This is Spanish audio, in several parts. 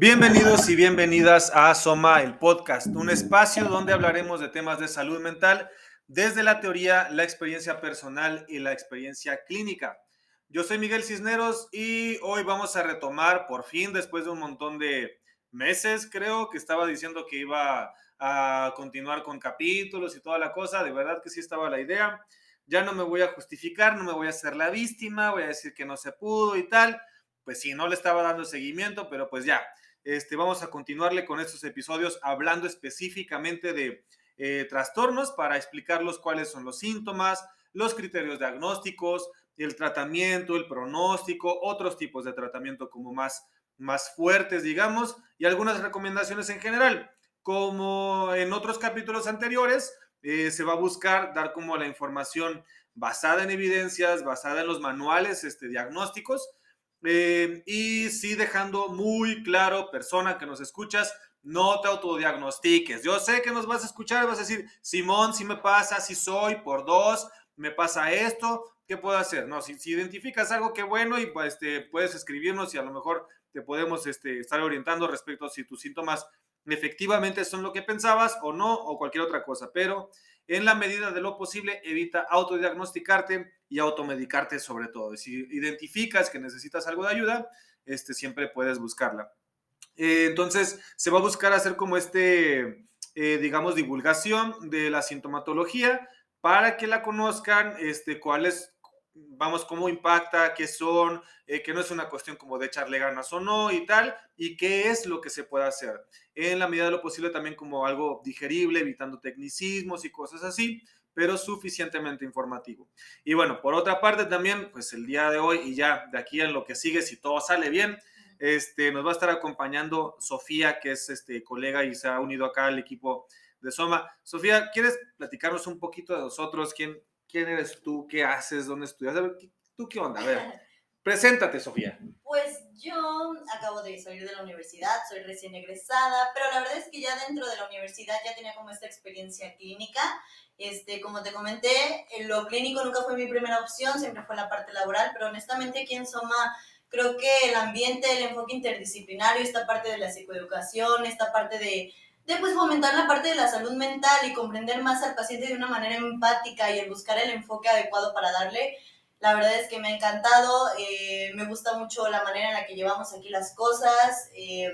Bienvenidos y bienvenidas a Soma, el podcast, un espacio donde hablaremos de temas de salud mental desde la teoría, la experiencia personal y la experiencia clínica. Yo soy Miguel Cisneros y hoy vamos a retomar, por fin, después de un montón de meses, creo que estaba diciendo que iba a continuar con capítulos y toda la cosa, de verdad que sí estaba la idea. Ya no me voy a justificar, no me voy a hacer la víctima, voy a decir que no se pudo y tal. Pues sí, no le estaba dando seguimiento, pero pues ya, este, vamos a continuarle con estos episodios hablando específicamente de eh, trastornos para explicarlos cuáles son los síntomas, los criterios diagnósticos, el tratamiento, el pronóstico, otros tipos de tratamiento como más, más fuertes, digamos, y algunas recomendaciones en general. Como en otros capítulos anteriores, eh, se va a buscar dar como la información basada en evidencias, basada en los manuales este, diagnósticos, eh, y sí dejando muy claro, persona que nos escuchas, no te autodiagnostiques. Yo sé que nos vas a escuchar y vas a decir, Simón, si me pasa, si soy por dos, me pasa esto, ¿qué puedo hacer? No, si, identificas algo que bueno y pues, este, puedes escribirnos y a lo mejor te podemos este, estar orientando respecto a si tus síntomas efectivamente son lo que pensabas o no, o cualquier otra cosa. Pero en la medida de lo posible, evita autodiagnosticarte y automedicarte sobre todo. Si identificas que necesitas algo de ayuda, este, siempre puedes buscarla. Eh, entonces, se va a buscar hacer como este, eh, digamos, divulgación de la sintomatología para que la conozcan, este, cuáles vamos, cómo impacta, qué son, eh, que no es una cuestión como de echarle ganas o no y tal, y qué es lo que se puede hacer. En la medida de lo posible también como algo digerible, evitando tecnicismos y cosas así, pero suficientemente informativo. Y bueno, por otra parte también, pues el día de hoy y ya de aquí en lo que sigue, si todo sale bien, este, nos va a estar acompañando Sofía, que es este, colega y se ha unido acá al equipo de Soma. Sofía, ¿quieres platicarnos un poquito de nosotros? ¿Quién, quién eres tú, qué haces, dónde estudias. A ver, ¿tú qué onda? A ver, preséntate, Sofía. Pues yo acabo de salir de la universidad, soy recién egresada, pero la verdad es que ya dentro de la universidad ya tenía como esta experiencia clínica. Este, como te comenté, lo clínico nunca fue mi primera opción, siempre fue la parte laboral, pero honestamente aquí en Soma creo que el ambiente, el enfoque interdisciplinario, esta parte de la psicoeducación, esta parte de de pues fomentar la parte de la salud mental y comprender más al paciente de una manera empática y el buscar el enfoque adecuado para darle. La verdad es que me ha encantado, eh, me gusta mucho la manera en la que llevamos aquí las cosas. Eh,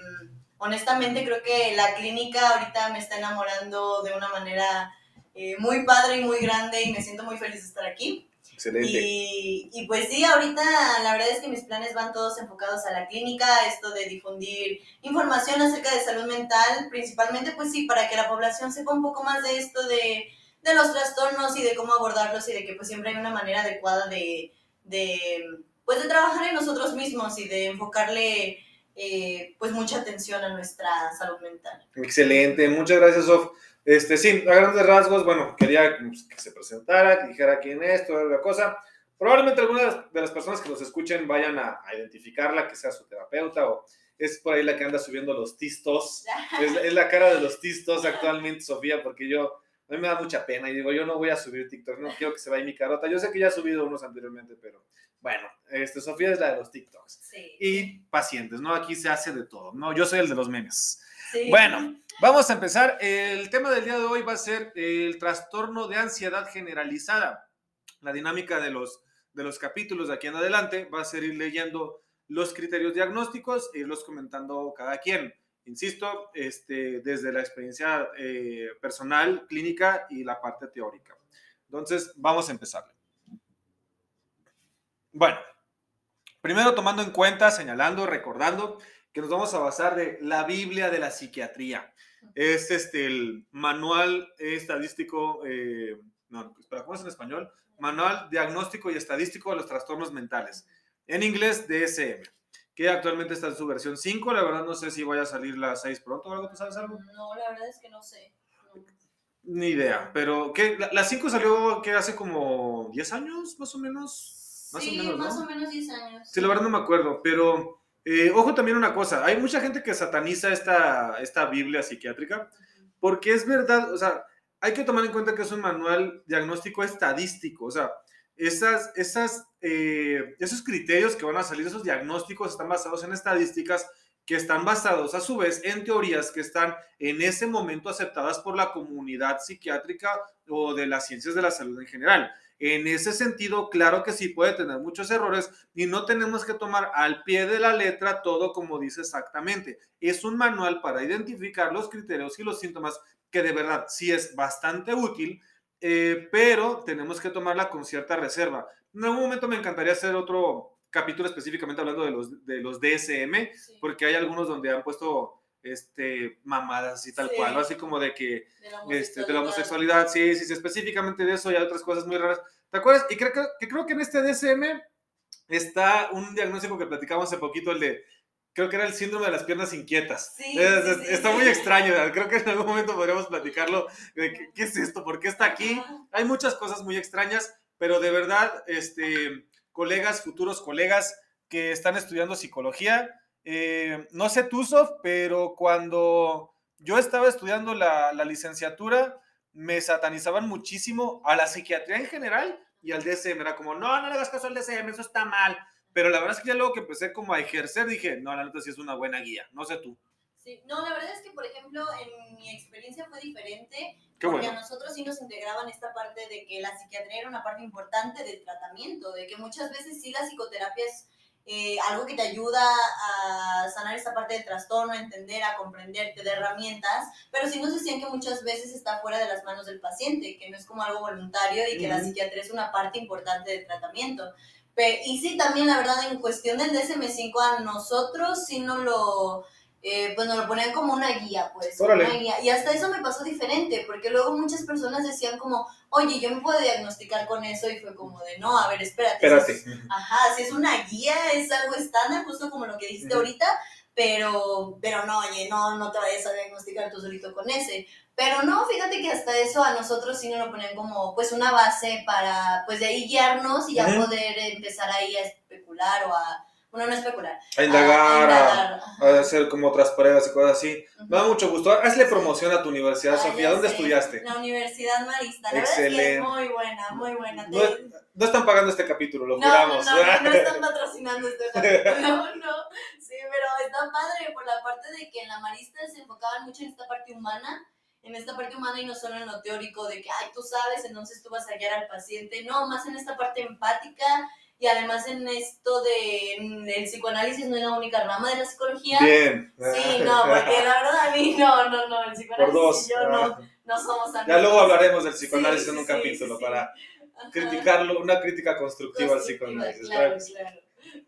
honestamente creo que la clínica ahorita me está enamorando de una manera eh, muy padre y muy grande y me siento muy feliz de estar aquí. Excelente. Y, y, pues sí, ahorita la verdad es que mis planes van todos enfocados a la clínica, esto de difundir información acerca de salud mental, principalmente pues sí, para que la población sepa un poco más de esto de, de los trastornos y de cómo abordarlos y de que pues siempre hay una manera adecuada de, de pues de trabajar en nosotros mismos y de enfocarle eh, pues mucha atención a nuestra salud mental. Excelente, muchas gracias Sof. Este, sí, a grandes rasgos, bueno, quería pues, que se presentara, que dijera quién es, toda la cosa. Probablemente algunas de las personas que nos escuchen vayan a, identificarla, que sea su terapeuta o es por ahí la que anda subiendo los tistos. Es, la cara de los tistos actualmente, Sofía, porque yo, a mí me da mucha pena y digo, yo no voy a subir TikTok, no quiero que se vaya mi carota. Yo sé que ya he subido unos anteriormente, pero bueno, este, Sofía es la de los TikToks. Sí. Y pacientes, ¿no? Aquí se hace de todo, ¿no? Yo soy el de los memes. Bueno, vamos a empezar. El tema del día de hoy va a ser el trastorno de ansiedad generalizada. La dinámica de los, de los capítulos de aquí en adelante va a ser ir leyendo los criterios diagnósticos e irlos comentando cada quien. Insisto, este, desde la experiencia eh, personal, clínica y la parte teórica. Entonces, vamos a empezar. Bueno, primero tomando en cuenta, señalando, recordando que nos vamos a basar de la Biblia de la psiquiatría. Es este, el manual estadístico, eh, no, espera, ¿cómo es en español? Manual diagnóstico y estadístico de los trastornos mentales. En inglés, DSM, que actualmente está en su versión 5. La verdad no sé si vaya a salir la 6 pronto o algo, ¿tú sabes algo? No, la verdad es que no sé. Ni idea, pero ¿qué? La 5 salió que hace como 10 años, más o menos. Más sí, o menos, más o menos 10 años. Sí, la verdad no me acuerdo, pero eh, ojo también una cosa, hay mucha gente que sataniza esta, esta Biblia psiquiátrica porque es verdad, o sea, hay que tomar en cuenta que es un manual diagnóstico estadístico, o sea, esas, esas, eh, esos criterios que van a salir, esos diagnósticos están basados en estadísticas que están basados a su vez en teorías que están en ese momento aceptadas por la comunidad psiquiátrica o de las ciencias de la salud en general. En ese sentido, claro que sí puede tener muchos errores y no tenemos que tomar al pie de la letra todo como dice exactamente. Es un manual para identificar los criterios y los síntomas que de verdad sí es bastante útil, eh, pero tenemos que tomarla con cierta reserva. En algún momento me encantaría hacer otro capítulo específicamente hablando de los, de los DSM, porque hay algunos donde han puesto este, mamadas y tal cual, así como de que de la, este, de la homosexualidad, sí, sí, sí, específicamente de eso y hay otras cosas muy raras. ¿Te acuerdas? Y creo que, creo que en este DSM está un diagnóstico que platicamos hace poquito, el de, creo que era el síndrome de las piernas inquietas. Sí, está muy extraño, creo que en algún momento podríamos platicarlo, de qué, qué es esto, por qué está aquí. Hay muchas cosas muy extrañas, pero de verdad, este colegas, futuros colegas que están estudiando psicología. Eh, no sé tú, Sof, pero cuando yo estaba estudiando la, licenciatura, me satanizaban muchísimo a la psiquiatría en general y al DSM. Era como, no, no le hagas caso al DSM, eso está mal. Pero la verdad es que ya luego que empecé como a ejercer, dije, no, la neta sí es una buena guía. No sé tú. Sí, no, la verdad es que, por ejemplo, en mi experiencia fue diferente, porque a nosotros sí nos integraban esta parte de que la psiquiatría era una parte importante del tratamiento, de que muchas veces sí la psicoterapia es eh, algo que te ayuda a sanar esta parte del trastorno, a entender, a comprender, te da herramientas, pero sí nos decían que muchas veces está fuera de las manos del paciente, que no es como algo voluntario y que la psiquiatría es una parte importante del tratamiento. y sí, también la verdad, en cuestión del DSM-5 a nosotros sí no lo eh, pues nos lo ponían como una guía, pues. Una guía. Y hasta eso me pasó diferente, porque luego muchas personas decían como, oye, yo me puedo diagnosticar con eso, y fue como de, no, a ver, espérate. espérate. ajá, si es una guía, es algo estándar, justo como lo que dijiste ahorita, pero, pero no, oye, no, no te vayas a diagnosticar tú solito con ese. Pero no, fíjate que hasta eso a nosotros sí nos lo ponen como, pues, una base para, pues, de ahí guiarnos y ya poder empezar ahí a especular o a bueno, no especular. A indagar, a, hacer como otras pruebas y cosas así. Me da mucho gusto. Hazle promoción a tu universidad, Sofía. ¿Dónde estudiaste? La Universidad Marista. La Excelente. verdad es que es muy buena, muy buena. No, están pagando este capítulo, lo no, juramos. No, no, no, están patrocinando este capítulo. No, no. Sí, pero está padre por la parte de que en la Marista se enfocaban mucho en esta parte humana en esta parte humana y no solo en lo teórico de que, ay, tú sabes, entonces tú vas a guiar al paciente, no, más en esta parte empática y además en esto de el psicoanálisis no es la única rama de la psicología. Bien. Sí, no, porque la verdad a mí no, no, no, el psicoanálisis y yo no, ah. no somos amigos. Ya luego hablaremos del psicoanálisis en un capítulo para criticarlo, una crítica constructiva, al psicoanálisis. Claro, claro.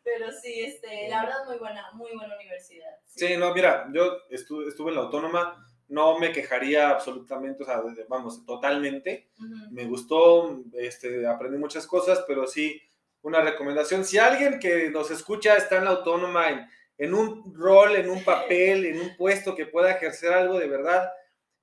Pero sí, este, la verdad muy buena, muy buena universidad. Sí, no, mira, yo estuve, estuve en la autónoma, no me quejaría absolutamente, o sea, vamos, totalmente. Me gustó, este, aprendí muchas cosas, pero sí, una recomendación. Si alguien que nos escucha está en la autónoma, en, en un rol, en un papel, en un puesto que pueda ejercer algo de verdad,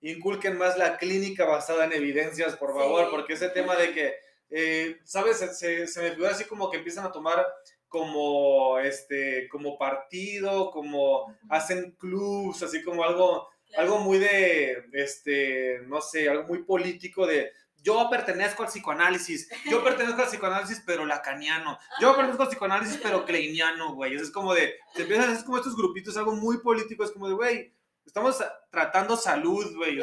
inculquen más la clínica basada en evidencias, por favor, porque ese tema de que, eh, ¿sabes? Se, se, me figura así como que empiezan a tomar como, este, como partido, como hacen clubs, así como algo, algo muy de, este, no sé, algo muy político de yo pertenezco al psicoanálisis, yo pertenezco al psicoanálisis pero lacaniano, yo pertenezco al psicoanálisis pero kleiniano, güey, es como de, se empiezan, es como estos grupitos, algo muy político, es como de, güey, estamos tratando salud, güey,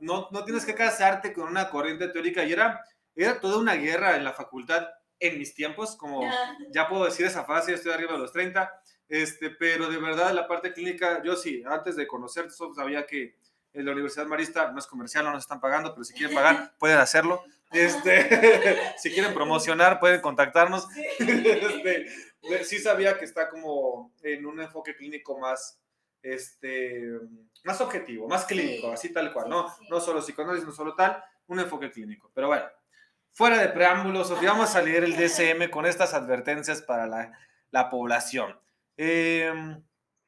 no, no tienes que casarte con una corriente teórica y era, era toda una guerra en la facultad en mis tiempos, como ya. puedo decir esa frase, estoy arriba de los 30, este, pero de verdad la parte clínica, yo sí, antes de conocerte, sabía que en la Universidad Marista no es comercial, no nos están pagando, pero si quieren pagar, pueden hacerlo. Este, si quieren promocionar, pueden contactarnos. Este, sí sabía que está como en un enfoque clínico más, este, más objetivo, más clínico, así tal cual, ¿no? No solo psicoanálisis, no solo tal, un enfoque clínico. Pero bueno, fuera de preámbulos, vamos a leer el DSM con estas advertencias para la, la población. Eh,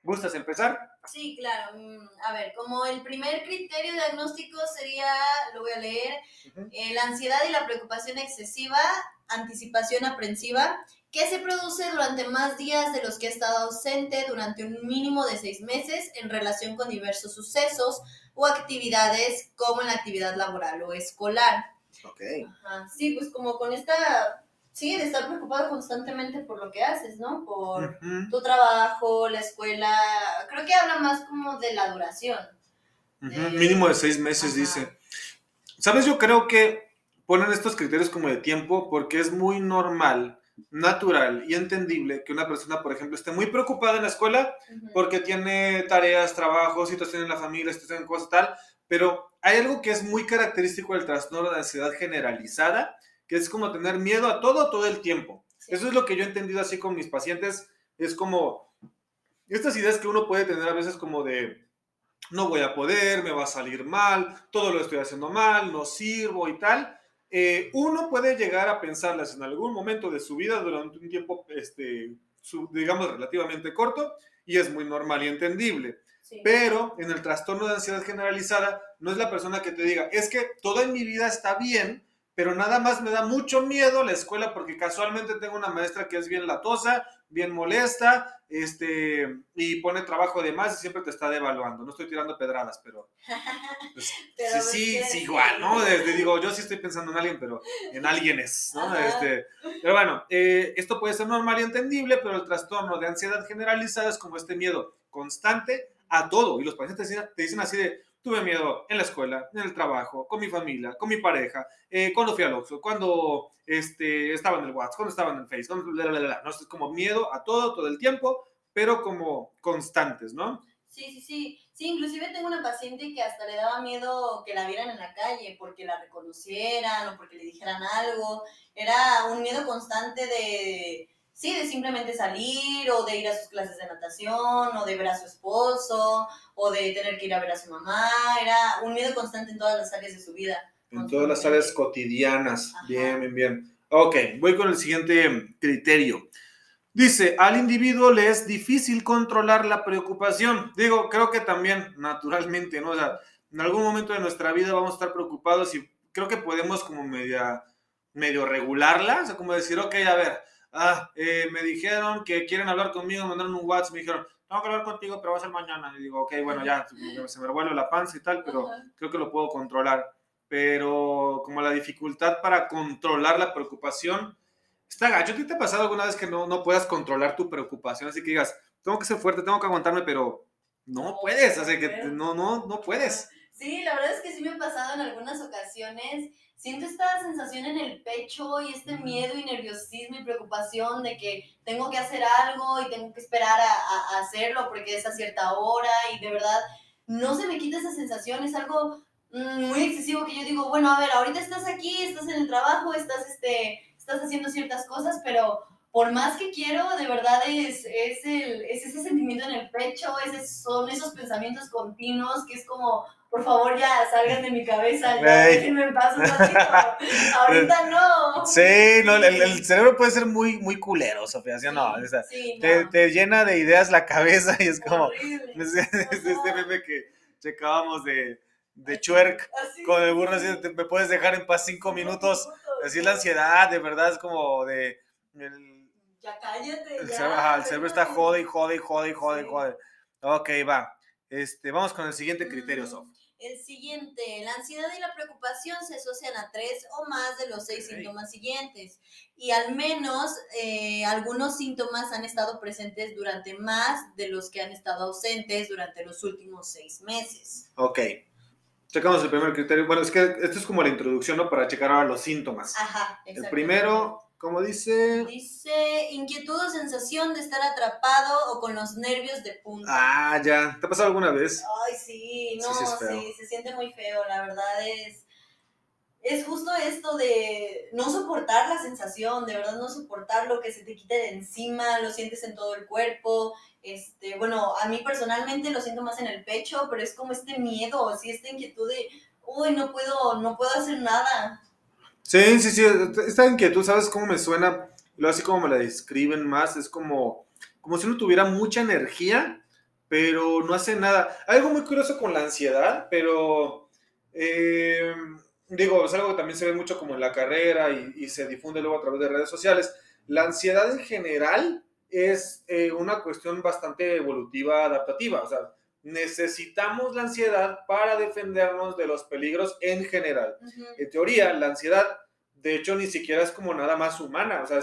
¿Gustas empezar? Sí, claro. Mm, a ver, como el primer criterio diagnóstico sería, lo voy a leer, eh, la ansiedad y la preocupación excesiva, anticipación aprensiva, que se produce durante más días de los que ha estado ausente durante un mínimo de seis meses en relación con diversos sucesos o actividades como en la actividad laboral o escolar. Ok. Sí, pues como con esta sí, de estar preocupado constantemente por lo que haces, ¿no? Por tu trabajo, la escuela. Creo que habla más como de la duración. Mínimo de seis meses, dice. ¿Sabes? Yo creo que ponen estos criterios como de tiempo porque es muy normal, natural y entendible que una persona, por ejemplo, esté muy preocupada en la escuela porque tiene tareas, trabajos, situaciones en la familia, situaciones en cosas tal, pero hay algo que es muy característico del trastorno de ansiedad generalizada, que es como tener miedo a todo todo el tiempo. Eso es lo que yo he entendido así con mis pacientes, es como estas ideas que uno puede tener a veces como de no voy a poder, me va a salir mal, todo lo estoy haciendo mal, no sirvo y tal. Eh, uno puede llegar a pensarlas en algún momento de su vida durante un tiempo, este, digamos, relativamente corto, y es muy normal y entendible. Pero en el trastorno de ansiedad generalizada, no es la persona que te diga, es que todo en mi vida está bien, pero nada más me da mucho miedo la escuela porque casualmente tengo una maestra que es bien latosa, bien molesta, este, y pone trabajo de más y siempre te está devaluando. No estoy tirando pedradas, pero, pues, sí, sí, igual, ¿no? Desde, digo, yo sí estoy pensando en alguien, pero en alguien es, ¿no? Este, pero bueno, eh, esto puede ser normal y entendible, pero el trastorno de ansiedad generalizada es como este miedo constante a todo. Y los pacientes te dicen así de, Tuve miedo en la escuela, en el trabajo, con mi familia, con mi pareja, eh, cuando fui al Oxxo, cuando este, estaba en el WhatsApp, cuando estaba en el Facebook, ¿no? Es como miedo a todo, todo el tiempo, pero como constantes, ¿no? Sí, sí, sí. Sí, inclusive tengo una paciente que hasta le daba miedo que la vieran en la calle porque la reconocieran o porque le dijeran algo. Era un miedo constante de sí, de simplemente salir o de ir a sus clases de natación o de ver a su esposo o de tener que ir a ver a su mamá. Era un miedo constante en todas las áreas de su vida. En todas las áreas cotidianas. Bien, bien, bien. Ok, voy con el siguiente criterio. Dice, al individuo le es difícil controlar la preocupación. Digo, creo que también naturalmente, ¿no? O sea, en algún momento de nuestra vida vamos a estar preocupados y creo que podemos como media, medio regularla. O sea, como decir, ok, a ver, ah, eh, me dijeron que quieren hablar conmigo, mandaron un WhatsApp, me dijeron, tengo que hablar contigo, pero va a ser mañana. Y digo, ok, bueno, ya, se me revuelve la panza y tal, pero creo que lo puedo controlar. Pero como la dificultad para controlar la preocupación, está gacho. ¿Qué te ha pasado alguna vez que no, no puedas controlar tu preocupación? Así que digas, tengo que ser fuerte, tengo que aguantarme, pero no puedes, así que no, no, no puedes. Sí, la verdad es que sí me ha pasado en algunas ocasiones. Siento esta sensación en el pecho y este miedo y nerviosismo y preocupación de que tengo que hacer algo y tengo que esperar a, hacerlo porque es a cierta hora y de verdad no se me quita esa sensación, es algo mm, muy excesivo que yo digo, bueno, a ver, ahorita estás aquí, estás en el trabajo, estás, este, estás haciendo ciertas cosas, pero por más que quiero, de verdad es, es, el, es ese sentimiento en el pecho, es, son esos pensamientos continuos que es como, por favor ya salgan de mi cabeza, ya déjenme en paz un ratito. Ahorita no. Sí, no, el, cerebro puede ser muy, muy culero, Sofía, ¿sí o no? Te, te, llena de ideas la cabeza y es como este meme que checábamos de, de Chuerk con el burro, así, me puedes dejar en paz cinco minutos. Así la ansiedad, de verdad, es como de... ya cállate, el, ya. Cerebro, el está jode y jode y jode y jode y jode. Ok, va. Este, vamos con el siguiente criterio, Sof. El siguiente, la ansiedad y la preocupación se asocian a tres o más de los seis síntomas siguientes y al menos eh, algunos síntomas han estado presentes durante más de los que han estado ausentes durante los últimos seis meses. Ok. Checamos el primer criterio. Bueno, es que esto es como la introducción, ¿no? Para checar ahora los síntomas. Ajá, El primero, ¿Cómo dice? Dice inquietud o sensación de estar atrapado o con los nervios de punta. Ah, ya. ¿Te ha pasado alguna vez? Ay, sí, no, sí, se siente muy feo, la verdad es... Es justo esto de no soportar la sensación, de verdad no soportar lo que se te quite de encima, lo sientes en todo el cuerpo. Este, bueno, a mí personalmente lo siento más en el pecho, pero es como este miedo, así esta inquietud de, uy, no puedo, no puedo hacer nada. Sí, sí, sí, esta inquietud, ¿sabes cómo me suena? Lo así como me la describen más, es como, como si uno tuviera mucha energía, pero no hace nada. Algo muy curioso con la ansiedad, pero eh, digo, es algo que también se ve mucho como en la carrera y, se difunde luego a través de redes sociales. La ansiedad en general es eh, una cuestión bastante evolutiva, adaptativa, o sea, necesitamos la ansiedad para defendernos de los peligros en general. En teoría, la ansiedad de hecho ni siquiera es como nada más humana, o sea,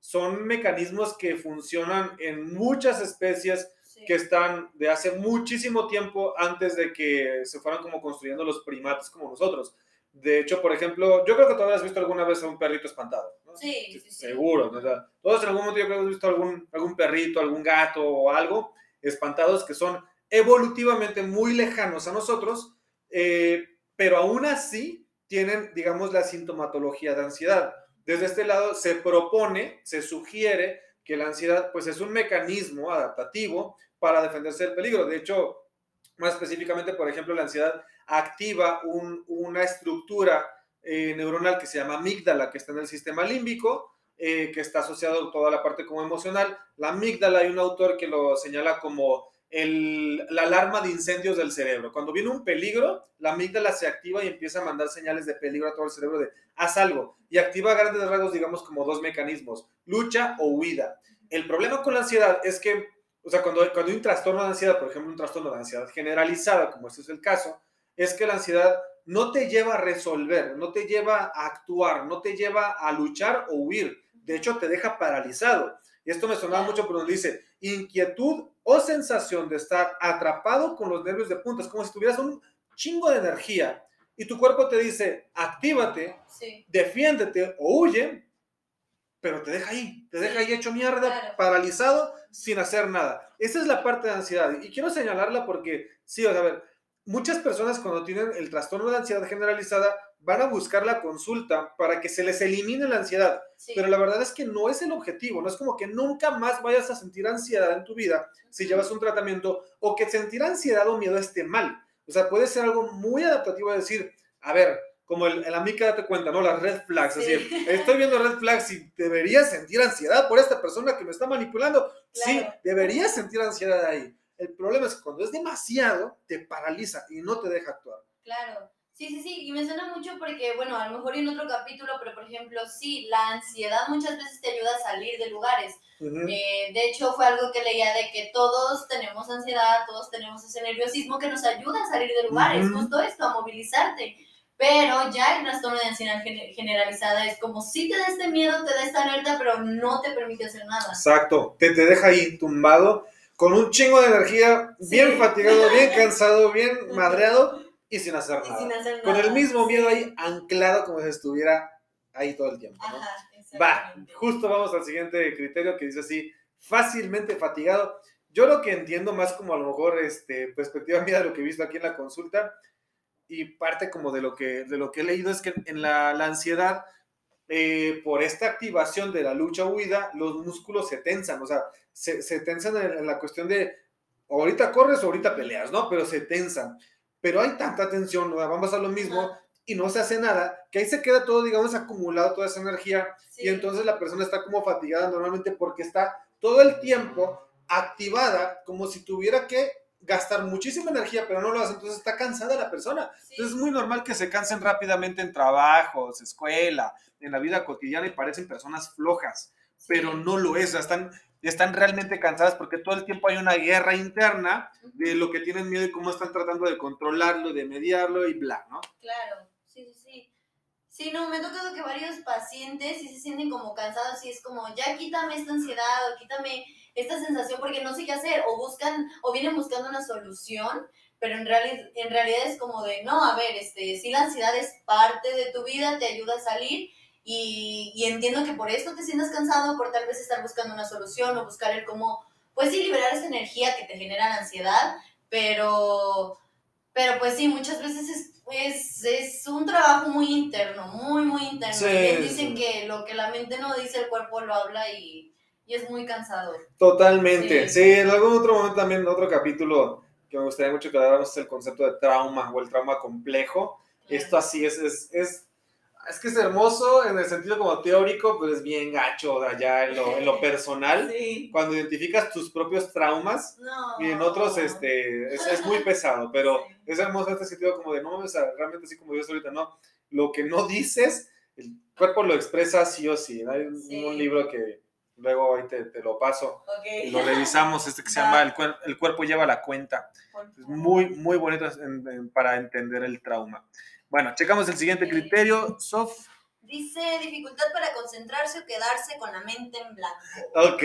son mecanismos que funcionan en muchas especies que están de hace muchísimo tiempo antes de que se fueran como construyendo los primates como nosotros. De hecho, por ejemplo, yo creo que todavía has visto alguna vez a un perrito espantado. Sí, sí, sí. Seguro. todos en algún momento yo creo que hemos visto algún, algún perrito, algún gato o algo espantados que son evolutivamente muy lejanos a nosotros, eh, pero aún así tienen, digamos, la sintomatología de ansiedad. Desde este lado se propone, se sugiere que la ansiedad pues es un mecanismo adaptativo para defenderse del peligro. De hecho, más específicamente, por ejemplo, la ansiedad activa una estructura eh, neuronal que se llama amígdala, que está en el sistema límbico, eh, que está asociado a toda la parte como emocional. La amígdala hay un autor que lo señala como la alarma de incendios del cerebro. Cuando viene un peligro, la amígdala se activa y empieza a mandar señales de peligro a todo el cerebro de haz algo. Y activa grandes rasgos, digamos, como dos mecanismos, lucha o huida. El problema con la ansiedad es que, o sea, cuando, cuando hay un trastorno de ansiedad, por ejemplo, un trastorno de ansiedad generalizada, como este es el caso, es que la ansiedad no te lleva a resolver, no te lleva a actuar, no te lleva a luchar o huir. De hecho, te deja paralizado. Y esto me sonaba mucho pero dice, inquietud o sensación de estar atrapado con los nervios de punta. Es como si tuvieras un chingo de energía y tu cuerpo te dice, actívate, defiéndete o huye, pero te deja ahí, te deja ahí hecho mierda, paralizado, sin hacer nada. Esa es la parte de ansiedad. Y quiero señalarla porque, sí, a ver, muchas personas cuando tienen el trastorno de ansiedad generalizada van a buscar la consulta para que se les elimine la ansiedad. Pero la verdad es que no es el objetivo, no es como que nunca más vayas a sentir ansiedad en tu vida si llevas un tratamiento o que sentir ansiedad o miedo esté mal. O sea, puede ser algo muy adaptativo de decir, a ver, como el, el amiga date cuenta, ¿no? Las red flags, así, estoy viendo red flags y deberías sentir ansiedad por esta persona que me está manipulando. Sí, deberías sentir ansiedad ahí. El problema es que cuando es demasiado, te paraliza y no te deja actuar. Claro. Sí, sí, sí, y me suena mucho porque, bueno, a lo mejor en otro capítulo, pero por ejemplo, sí, la ansiedad muchas veces te ayuda a salir de lugares. Eh, de hecho, fue algo que leía de que todos tenemos ansiedad, todos tenemos ese nerviosismo que nos ayuda a salir de lugares, justo esto, a movilizarte. Pero ya el trastorno de ansiedad generalizada es como si te da este miedo, te da esta alerta, pero no te permite hacer nada. Exacto, te, te deja ahí tumbado con un chingo de energía, bien fatigado, bien cansado, bien madreado y sin hacer nada. Con el mismo miedo ahí anclado como si estuviera ahí todo el tiempo. Va, justo vamos al siguiente criterio que dice así, fácilmente fatigado. Yo lo que entiendo más como a lo mejor este, perspectiva mía de lo que he visto aquí en la consulta y parte como de lo que, de lo que he leído es que en la, la ansiedad, eh, por esta activación de la lucha huida, los músculos se tensan, o sea, se, se tensan en, en, la cuestión de ahorita corres o ahorita peleas, ¿no? Pero se tensan. Pero hay tanta tensión, vamos a lo mismo, y no se hace nada, que ahí se queda todo, digamos, acumulado, toda esa energía, y entonces la persona está como fatigada normalmente porque está todo el tiempo activada, como si tuviera que gastar muchísima energía, pero no lo hace, entonces está cansada la persona. Entonces es muy normal que se cansen rápidamente en trabajos, escuela, en la vida cotidiana y parecen personas flojas, pero no lo es, están están realmente cansadas porque todo el tiempo hay una guerra interna de lo que tienen miedo y cómo están tratando de controlarlo, de mediarlo y bla, ¿no? Claro, sí, sí, sí. Sí, no, me ha tocado que varios pacientes sí se sienten como cansados y es como, ya quítame esta ansiedad o quítame esta sensación porque no sé qué hacer o buscan o vienen buscando una solución, pero en, realidad en realidad es como de, no, a ver, este, si la ansiedad es parte de tu vida, te ayuda a salir, y, entiendo que por esto te sientas cansado, por tal vez estar buscando una solución o buscar el cómo, pues sí, liberar esa energía que te genera la ansiedad, pero, pero pues sí, muchas veces es, es, es un trabajo muy interno, muy, muy interno. dicen que lo que la mente no dice, el cuerpo lo habla y, y es muy cansador. Totalmente, sí. sí. en algún otro momento también, en otro capítulo que me gustaría mucho que habláramos el concepto de trauma o el trauma complejo. Esto así es, es, es es que es hermoso en el sentido como teórico, pero es bien gacho allá en lo, en lo personal. Cuando identificas tus propios traumas y en otros este, es, es muy pesado, pero es hermoso en este sentido como de, no, realmente así como yo ahorita, no. Lo que no dices, el cuerpo lo expresa sí o sí. Hay un, libro que luego hoy te, te lo paso y lo revisamos, este que se llama el, el, cuerpo lleva la cuenta. Es muy, muy bonito para entender el trauma. Bueno, checamos el siguiente criterio. Sof. Dice dificultad para concentrarse o quedarse con la mente en blanco. Ok,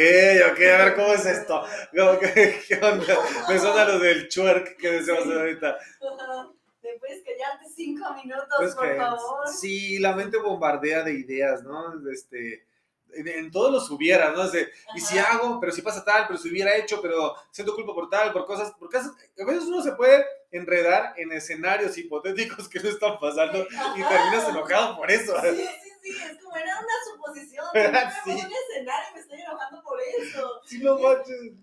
ok, a ver cómo es esto. ¿Qué onda? Me suena lo del twerk que decíamos ahorita. ¿Te puedes callarte cinco minutos, por favor? Sí, la mente bombardea de ideas, ¿no? Este, en, todos los hubiera, ¿no? y si hago, pero si pasa tal, pero si hubiera hecho, pero siento culpa por tal, por cosas, porque a veces uno se puede enredar en escenarios hipotéticos que no están pasando y terminas enojado por eso. Sí, sí, sí, es como era una suposición. sí. un escenario y me estoy enojando por eso. Sí, no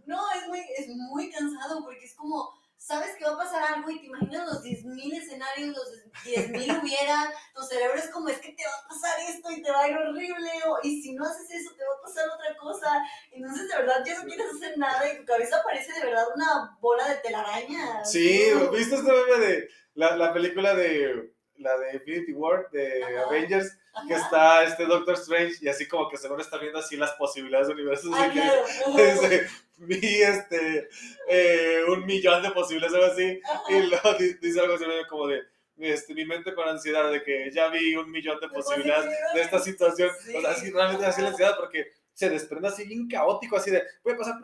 No, es muy, es muy cansado porque es como sabes que va a pasar algo y te imaginas los 10.000 escenarios, los 10.000 hubiera, tu cerebro es como, es que te va a pasar esto y te va a ir horrible, o, y si no haces eso, te va a pasar otra cosa. Entonces, de verdad, ya no quieres hacer nada y tu cabeza parece de verdad una bola de telaraña. Sí, ¿viste este meme de la, la película de la de Infinity War de Avengers? que está este Doctor Strange y así como que según está viendo así las posibilidades de universos. Ah, dice, vi este, eh, un millón de posibles, algo así, y luego dice algo así como de, este, mi mente con ansiedad de que ya vi un millón de posibilidades de esta situación, o sea, así realmente así la ansiedad porque se desprende así bien caótico, así de, voy a pasar,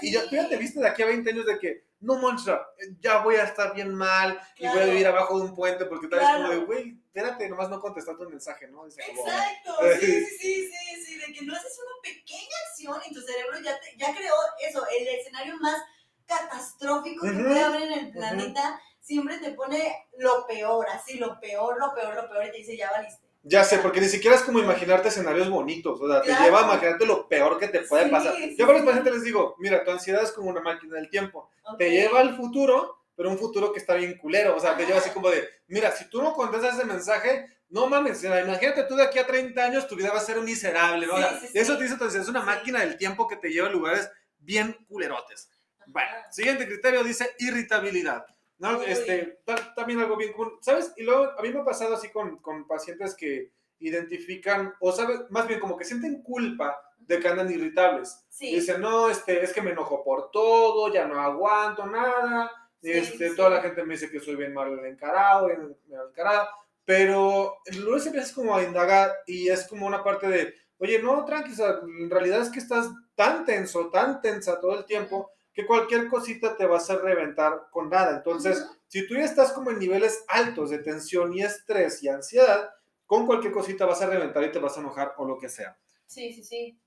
y ya, tú ya te viste de aquí a 20 años de que, no, monstruo, ya voy a estar bien mal y voy a vivir abajo de un puente porque tal vez como de, güey, espérate, nomás no contestar tu mensaje, ¿no? Exacto, sí, sí, sí, sí, de que no haces una pequeña acción y tu cerebro ya, ya creó eso, el escenario más catastrófico que puede haber en el planeta, siempre te pone lo peor, así, lo peor, lo peor, lo peor, y te dice, ya valiste. Ya sé, porque ni siquiera es como imaginarte escenarios bonitos, o sea, te lleva a imaginarte lo peor que te puede pasar. Yo a los pacientes les digo, mira, tu ansiedad es como una máquina del tiempo, te lleva al futuro, pero un futuro que está bien culero, o sea, te lleva así como de, mira, si tú no contestas ese mensaje, no mames, imagínate tú de aquí a 30 años, tu vida va a ser miserable, ¿no? eso te dice, entonces, es una máquina del tiempo que te lleva a lugares bien culerotes. Bueno, siguiente criterio dice irritabilidad. ¿No? Este, también algo bien común, ¿sabes? Y luego a mí me ha pasado así con, con pacientes que identifican, o sabes, más bien como que sienten culpa de que andan irritables. Dicen, no, este, es que me enojo por todo, ya no aguanto nada, este, toda la gente me dice que soy bien mal encarado, bien mal encarado, pero luego se empieza como a indagar y es como una parte de, oye, no, tranqui, en realidad es que estás tan tenso, tan tensa todo el tiempo, que cualquier cosita te va a hacer reventar con nada. Entonces, si tú ya estás como en niveles altos de tensión y estrés y ansiedad, con cualquier cosita vas a reventar y te vas a enojar o lo que sea. Sí, sí, sí.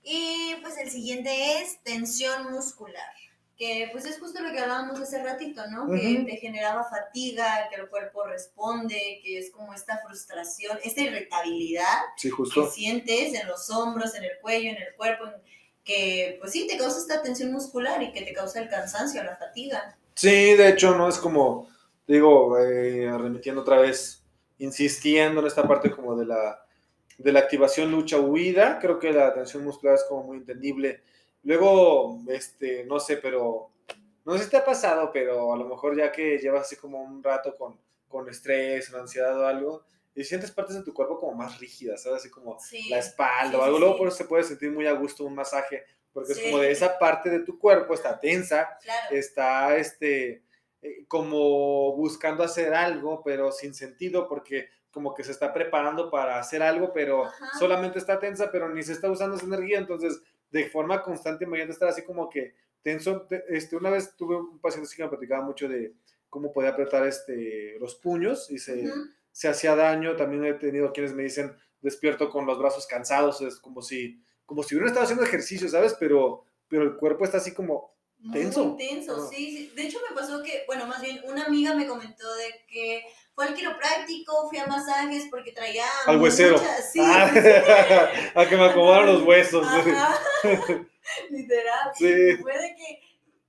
Y pues el siguiente es tensión muscular, que pues es justo lo que hablábamos hace ratito, ¿no? Que te generaba fatiga, que el cuerpo responde, que es como esta frustración, esta irritabilidad sí, justo. que sientes en los hombros, en el cuello, en el cuerpo, en que pues sí, te causa esta tensión muscular y que te causa el cansancio, la fatiga. Sí, de hecho, no es como, digo, eh, remitiendo otra vez, insistiendo en esta parte como de la, de la activación lucha-huida, creo que la tensión muscular es como muy entendible. Luego, este, no sé, pero, no sé si te ha pasado, pero a lo mejor ya que llevas así como un rato con, con estrés, ansiedad o algo, y sientes partes de tu cuerpo como más rígidas, ¿sabes? Así como la espalda o algo. Luego por eso se puede sentir muy a gusto un masaje, porque es como de esa parte de tu cuerpo está tensa, está este, eh, como buscando hacer algo, pero sin sentido, porque como que se está preparando para hacer algo, pero solamente está tensa, pero ni se está usando esa energía, entonces de forma constante, imagínate estar así como que tenso. Este, una vez tuve un paciente que me platicaba mucho de cómo podía apretar este, los puños y se se hacía daño. También he tenido quienes me dicen, despierto con los brazos cansados, es como si, como si hubiera estado haciendo ejercicio, ¿sabes? Pero, pero el cuerpo está así como tenso. Muy tenso, sí, De hecho me pasó que, bueno, más bien una amiga me comentó de que fue al quiropráctico, fui a masajes porque traía... Al huesero. sí, ah, a que me acomodaron los huesos. Literal. Sí. Fue de que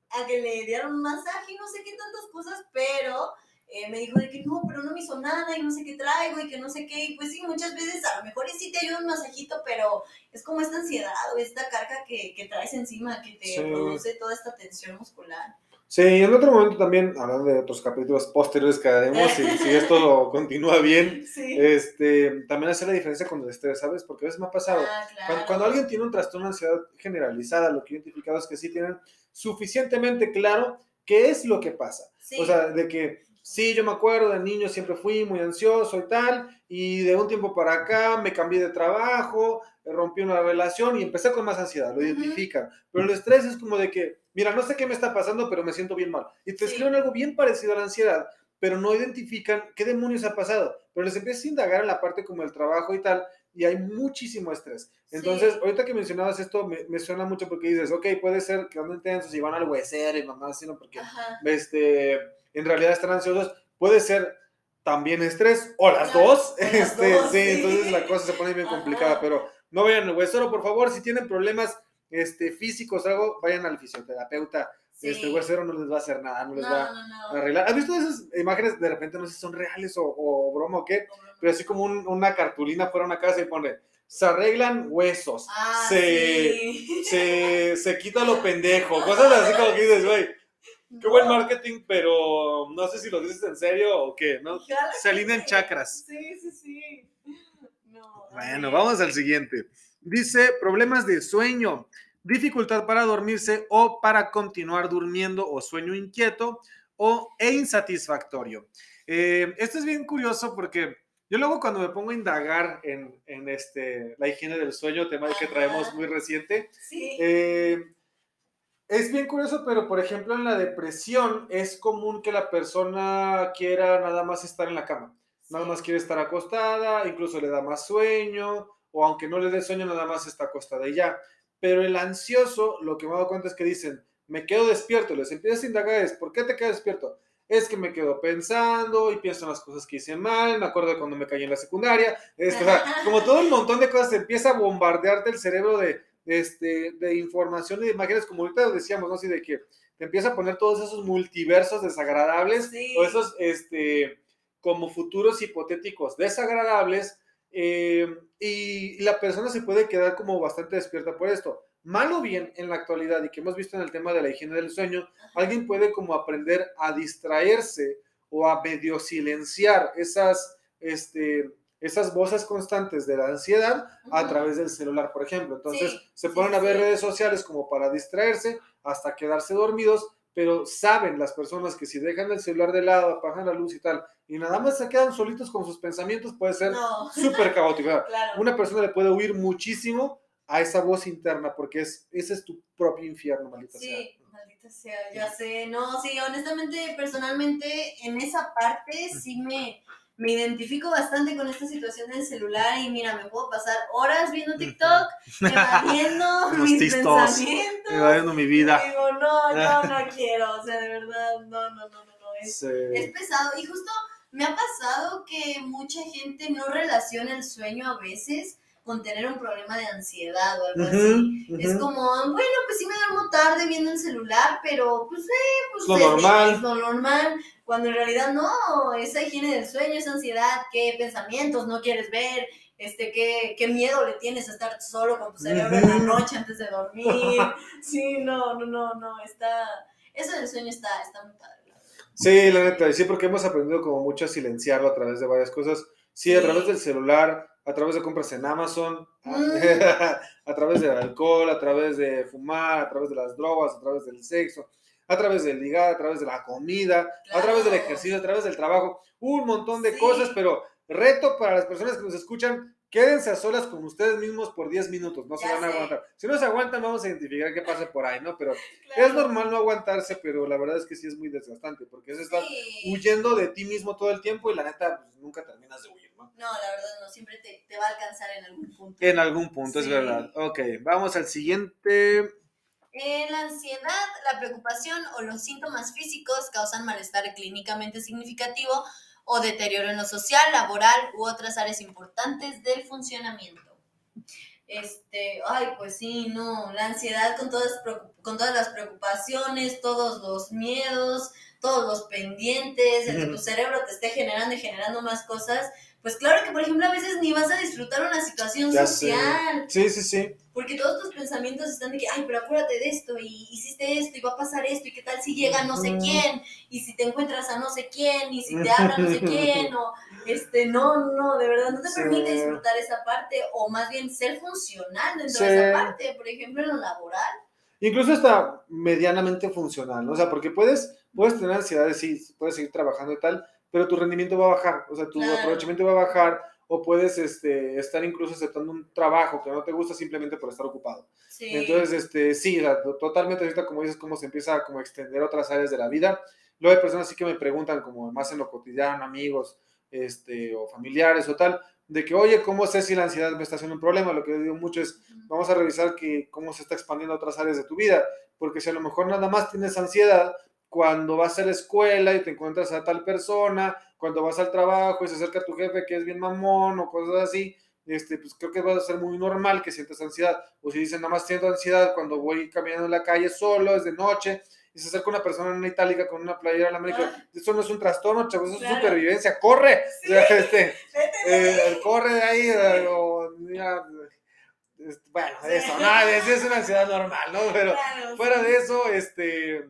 a que le dieron un masaje y no sé qué tantas cosas, pero eh, me dijo de que no, pero no me hizo nada y no sé qué traigo y que no sé qué. Y pues sí, muchas veces a lo mejor sí te ayuda un masajito, pero es como esta ansiedad o esta carga que, que traes encima que te produce toda esta tensión muscular. Sí, y en otro momento también, hablando de otros capítulos posteriores que haremos, si, si esto continúa bien, este, también hacer la diferencia con el estrés, ¿sabes? Porque a veces me ha pasado, ah, cuando, alguien tiene un trastorno de ansiedad generalizada, lo que he identificado es que sí tienen suficientemente claro qué es lo que pasa. O sea, de que Sí, yo me acuerdo, de niño siempre fui muy ansioso y tal, y de un tiempo para acá me cambié de trabajo, rompí una relación y empecé con más ansiedad, lo identifican. Pero el estrés es como de que, mira, no sé qué me está pasando, pero me siento bien mal. Y te escriben algo bien parecido a la ansiedad, pero no identifican qué demonios ha pasado. Pero les empiezas a indagar en la parte como el trabajo y tal, y hay muchísimo estrés. Entonces, ahorita que mencionabas esto, me, suena mucho porque dices, ok, puede ser que anden tensos y van al huesero y mamá, sino porque este, en realidad están ansiosos. Puede ser también estrés o las dos. este, sí, entonces la cosa se pone bien complicada, pero no vayan al huesero, por favor, si tienen problemas este, físicos o algo, vayan al fisioterapeuta. Este huesero no les va a hacer nada, no les va a arreglar. ¿Has visto esas imágenes? De repente no sé si son reales o, broma o qué, pero así como una cartulina fuera una casa y pone, se arreglan huesos, ah, se, se, se, quita lo pendejo, cosas así como que dices, güey, qué buen marketing, pero no sé si lo dices en serio o qué, ¿no? Se alinean chakras. Sí, sí, sí. bueno, vamos al siguiente. Dice, problemas de sueño, dificultad para dormirse o para continuar durmiendo o sueño inquieto o e insatisfactorio. Eh, esto es bien curioso porque yo luego cuando me pongo a indagar en, en este, la higiene del sueño, tema que traemos muy reciente, eh, es bien curioso, pero por ejemplo en la depresión es común que la persona quiera nada más estar en la cama, nada más quiere estar acostada, incluso le da más sueño, o aunque no le dé sueño, nada más está acostada y ya. Pero el ansioso, lo que me he dado cuenta es que dicen, me quedo despierto, les empiezas a indagar es, ¿por qué te quedas despierto? es que me quedo pensando y pienso en las cosas que hice mal, me acuerdo de cuando me caí en la secundaria, es, o sea, como todo un montón de cosas, empieza a bombardearte el cerebro de, este, de información y de imágenes, como ahorita decíamos, ¿no? Así de que te empieza a poner todos esos multiversos desagradables o esos, este, como futuros hipotéticos desagradables eh, y la persona se puede quedar como bastante despierta por esto. Mal o bien en la actualidad y que hemos visto en el tema de la higiene del sueño, alguien puede como aprender a distraerse o a medio silenciar esas, este, esas voces constantes de la ansiedad a través del celular, por ejemplo. Entonces se ponen a ver redes sociales como para distraerse hasta quedarse dormidos, pero saben las personas que si dejan el celular de lado, apagan la luz y tal, y nada más se quedan solitos con sus pensamientos, puede ser súper caótico. Una persona le puede huir muchísimo a esa voz interna, porque es, ese es tu propio infierno, maldita sea. Sí, maldita sea, ya sé. No, sí, honestamente, personalmente, en esa parte sí me, me identifico bastante con esta situación del celular y mira, me puedo pasar horas viendo TikTok, evadiendo mis pensamientos. Evadiendo mi vida. digo, no, no, no quiero, o sea, de verdad, no, no, no, no, no. Es, es pesado. Y justo me ha pasado que mucha gente no relaciona el sueño a veces con tener un problema de ansiedad o algo así. Es como, bueno, pues sí me duermo tarde viendo el celular, pero pues, eh, pues lo normal. es lo normal. Cuando en realidad no, esa higiene del sueño, esa ansiedad, qué pensamientos no quieres ver, este, qué, qué miedo le tienes a estar solo con tu cerebro en la noche antes de dormir. Sí, no, no, no, no, está, eso del sueño está, está muy padre. Sí, la neta, sí, porque hemos aprendido como mucho a silenciarlo a través de varias cosas. Sí, a través del celular, a través de compras en Amazon, mm. a, través del alcohol, a través de fumar, a través de las drogas, a través del sexo, a través del ligar, a través de la comida, a través del ejercicio, a través del trabajo, un montón de cosas, pero reto para las personas que nos escuchan, quédense a solas con ustedes mismos por 10 minutos, no se van a aguantar. Si no se aguantan, vamos a identificar qué pasa por ahí, ¿no? Pero es normal no aguantarse, pero la verdad es que sí es muy desgastante, porque es estar huyendo de ti mismo todo el tiempo y la neta, pues, nunca terminas de huir. No, la verdad no, siempre te, va a alcanzar en algún punto. En algún punto, es verdad. Ok, vamos al siguiente. La ansiedad, la preocupación o los síntomas físicos causan malestar clínicamente significativo o deterioro en lo social, laboral u otras áreas importantes del funcionamiento. Este, ay, pues sí, no, la ansiedad con todas, con todas las preocupaciones, todos los miedos, todos los pendientes, el que tu cerebro te esté generando y generando más cosas, pues claro que, por ejemplo, a veces ni vas a disfrutar una situación social. Sí, sí, sí. Porque todos tus pensamientos están de que, ay, pero acuérdate de esto, y hiciste esto, y va a pasar esto, y qué tal si llega no sé quién, y si te encuentras a no sé quién, y si te habla no sé quién, o este, no, no, de verdad, no te permite disfrutar esa parte, o más bien ser funcional dentro de esa parte, por ejemplo, en lo laboral. Incluso está medianamente funcional, ¿no? O sea, porque puedes puedes tener ansiedad, sí, puedes seguir trabajando y tal, pero tu rendimiento va a bajar, o sea, tu aprovechamiento va a bajar, o puedes este, estar incluso aceptando un trabajo que no te gusta simplemente por estar ocupado. Entonces, este, sí, totalmente ahorita como dices, cómo se empieza a como extender otras áreas de la vida. Luego hay personas sí que me preguntan como más en lo cotidiano, amigos, este, o familiares o tal, de que, oye, ¿cómo sé si la ansiedad me está haciendo un problema? Lo que yo digo mucho es, vamos a revisar que, cómo se está expandiendo a otras áreas de tu vida, porque si a lo mejor nada más tienes ansiedad cuando vas a la escuela y te encuentras a tal persona, cuando vas al trabajo y se acerca tu jefe que es bien mamón o cosas así, este, pues creo que va a ser muy normal que sientas ansiedad. O si dicen, nada más siento ansiedad cuando voy caminando en la calle solo, es de noche, y se acerca una persona en una itálica con una playera de la América. Ah. Eso no es un trastorno, chavos, eso es supervivencia. ¡Corre! este, eh, corre de ahí. Eh, o, bueno, eso, no, es, una ansiedad normal, ¿no? Pero fuera de eso, este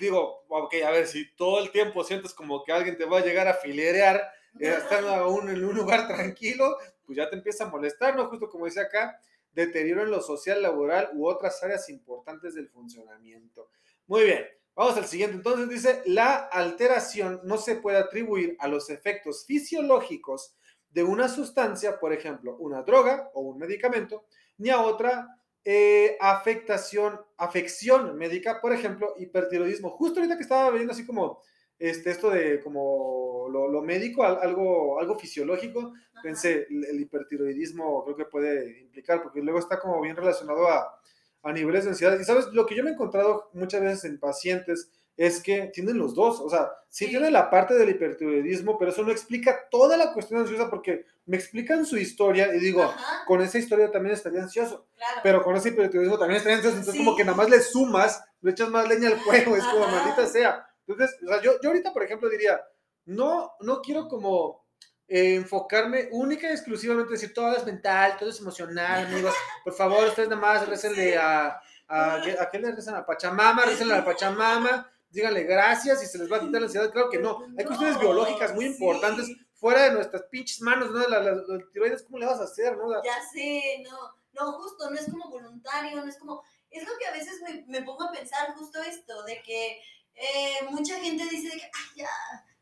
digo, ok, a ver, si todo el tiempo sientes como que alguien te va a llegar a filerear, eh, estando aún en un lugar tranquilo, pues ya te empieza a molestar, ¿no? Justo como dice acá, deterioro en lo social, laboral u otras áreas importantes del funcionamiento. Muy bien, vamos al siguiente. Entonces dice, la alteración no se puede atribuir a los efectos fisiológicos de una sustancia, por ejemplo, una droga o un medicamento, ni a otra eh, afectación, afección médica, por ejemplo, hipertiroidismo. Justo ahorita que estaba viendo así como este, esto de como lo, médico, algo, algo fisiológico, pensé, el, hipertiroidismo creo que puede implicar, porque luego está como bien relacionado a, a niveles de ansiedad. Y sabes, lo que yo me he encontrado muchas veces en pacientes es que tienen los dos, o sea, sí, tienen la parte del hipertiroidismo, pero eso no explica toda la cuestión ansiosa porque me explican su historia y digo, con esa historia también estaría ansioso, pero con ese hipertiroidismo también estaría ansioso, entonces como que nada más le sumas, le echas más leña al fuego, es como maldita sea. Entonces, o sea, yo, yo ahorita, por ejemplo, diría, no, no quiero como eh, enfocarme única y exclusivamente decir todo es mental, todo es emocional, amigos. Por favor, ustedes nada más recenle a, a, a, qué le rezan? A Pachamama, recenle a Pachamama díganle gracias y se les va a quitar la ansiedad. Claro que no. Hay cuestiones biológicas muy importantes fuera de nuestras pinches manos, ¿no? Las, las, tiroides, ¿cómo le vas a hacer, no? Ya sé, no. No, justo, no es como voluntario, no es como. Es lo que a veces me, me pongo a pensar, justo esto, de que eh, mucha gente dice que, ay, ya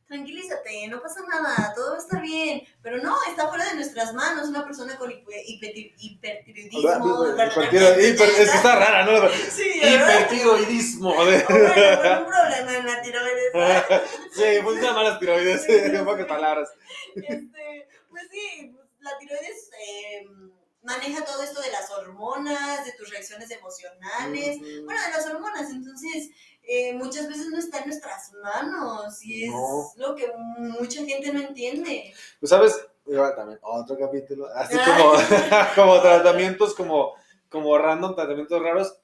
tranquilízate, no pasa nada, todo va a estar bien. Pero no, está fuera de nuestras manos una persona con hipertiroidismo. es que está rara, ¿no? Sí, hipertiroidismo. un problema en la tiroides. sí, funcionan mal las tiroides, en pocas palabras. Este, pues sí, la tiroides... Eh, maneja todo esto de las hormonas, de tus reacciones emocionales, bueno, de las hormonas, entonces eh, muchas veces no está en nuestras manos y es lo que mucha gente no entiende. Pues sabes, también otro capítulo, así como, como tratamientos como, como random, tratamientos raros.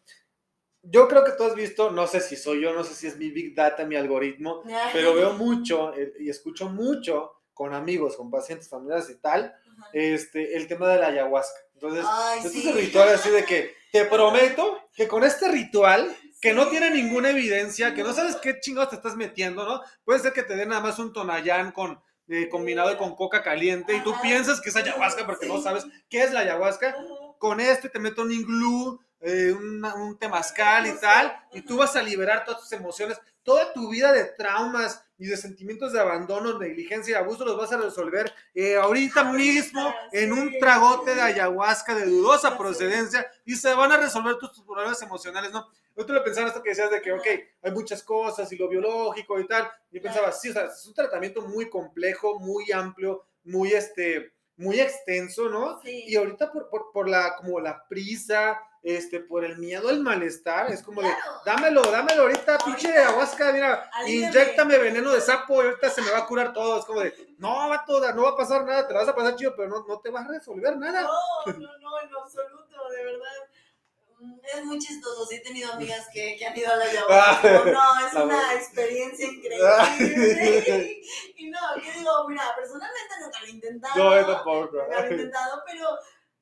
Yo creo que tú has visto, no sé si soy yo, no sé si es mi big data, mi algoritmo, pero veo mucho eh, y escucho mucho con amigos, con pacientes, familiares y tal, este, el tema de la ayahuasca. Entonces, este es el ritual así de que te prometo que con este ritual que no tiene ninguna evidencia, que no sabes qué chingados te estás metiendo, ¿no? Puede ser que te den nada más un tonayán con, eh, combinado con coca caliente y tú piensas que es ayahuasca porque no sabes qué es la ayahuasca. Con este te meto un inglú, eh, un temazcal y tal, y tú vas a liberar todas tus emociones, toda tu vida de traumas y de sentimientos de abandono, negligencia y abuso los vas a resolver eh, ahorita mismo en un tragote de ayahuasca de dudosa procedencia y se van a resolver tus problemas emocionales, ¿no? Yo te lo pensaba esto que decías de que, ok, hay muchas cosas y lo biológico y tal. Yo pensaba, sí, o sea, es un tratamiento muy complejo, muy amplio, muy, este, muy extenso, ¿no? Sí. Y ahorita por, por, por, la, como la prisa, este, por el miedo al malestar, es como de, dámelo, dámelo ahorita, pinche ayahuasca, mira, inyectame veneno de sapo y ahorita se me va a curar todo. Es como de, no, va toda, no va a pasar nada, te vas a pasar chido, pero no, no te vas a resolver nada. No, no, no, en absoluto, de verdad es muy chistoso. Sí he tenido amigas que, que han ido a la ayahuasca. Ah, no, es una experiencia increíble. y no, yo digo, mira, personalmente nunca lo he intentado. No, yo tampoco. Nunca lo he intentado, pero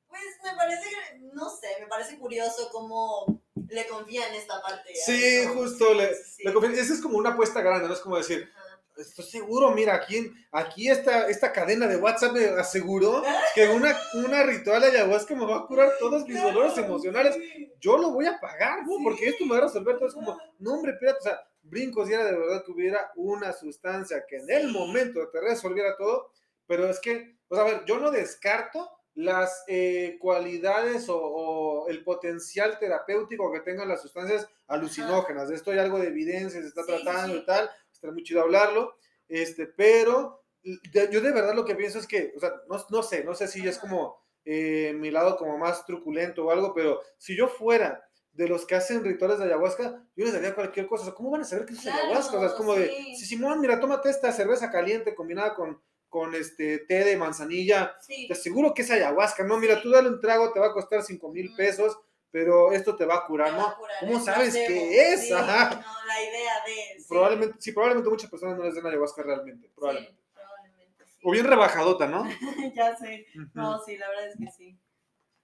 pues me parece, no sé, me parece curioso cómo le confían esta parte. Sí, justo, le, le confían. Esa es como una apuesta grande, no es como decir, estoy seguro, mira, aquí, aquí esta, esta cadena de WhatsApp me aseguró que una, una ritual ayahuasca me va a curar todos mis dolores emocionales. Yo lo voy a pagar, ¿no? Porque esto me va a resolver todo. Es como, no, hombre, espérate, o sea, brincos y era de verdad que hubiera una sustancia que en el momento te resolviera todo, pero es que, pues a ver, yo no descarto las eh, cualidades o, o el potencial terapéutico que tengan las sustancias alucinógenas. De esto hay algo de evidencia, se está sí, tratando sí. y tal, está muy chido hablarlo, este, pero de- yo de verdad lo que pienso es que, o sea, no, no sé, no sé si es como eh, mi lado como más truculento o algo, pero si yo fuera de los que hacen rituales de ayahuasca, yo les daría cualquier cosa. O sea, ¿cómo van a saber que es Claro, ayahuasca? O sea, es como de, sí. si Simón, mira, tómate esta cerveza caliente combinada con, con este té de manzanilla, Sí. te aseguro que es ayahuasca. No, mira, tú dale un trago, te va a costar 5 mil Mm. pesos, pero esto te va a curar, va ¿no? a curar ¿Cómo sabes placebo. qué es? Sí, Ajá. No, la idea de. sí. Probablemente, sí, probablemente muchas personas no les den ayahuasca realmente, probablemente. Sí, probablemente sí. O bien rebajadota, ¿no? ya sé. No, sí, la verdad es que sí.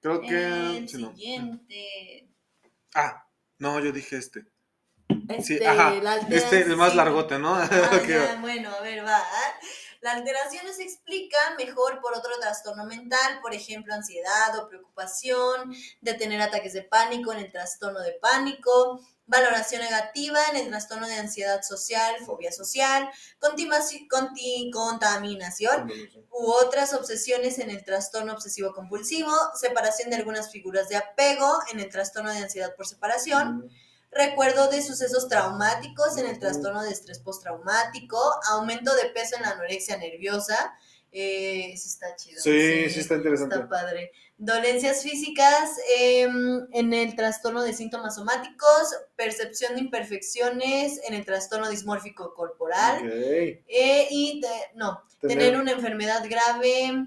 Creo que... El sí, no. siguiente. Ah, no, yo dije este. Sí, Este, ajá. la Este, el más largote, ¿no? Ah, ya, bueno, a ver, va. La alteración se explica mejor por otro trastorno mental, por ejemplo, ansiedad o preocupación, de tener ataques de pánico en el trastorno de pánico, valoración negativa en el trastorno de ansiedad social, fobia social, conti- contaminación u otras obsesiones en el trastorno obsesivo compulsivo, separación de algunas figuras de apego en el trastorno de ansiedad por separación, recuerdo de sucesos traumáticos en el trastorno de estrés postraumático, aumento de peso en la anorexia nerviosa. Eh, eso está chido. Sí, sí está interesante. Está padre. Dolencias físicas em, en el trastorno de síntomas somáticos, percepción de imperfecciones en el trastorno dismórfico corporal. Eh, y de- no, Tener- tener una enfermedad grave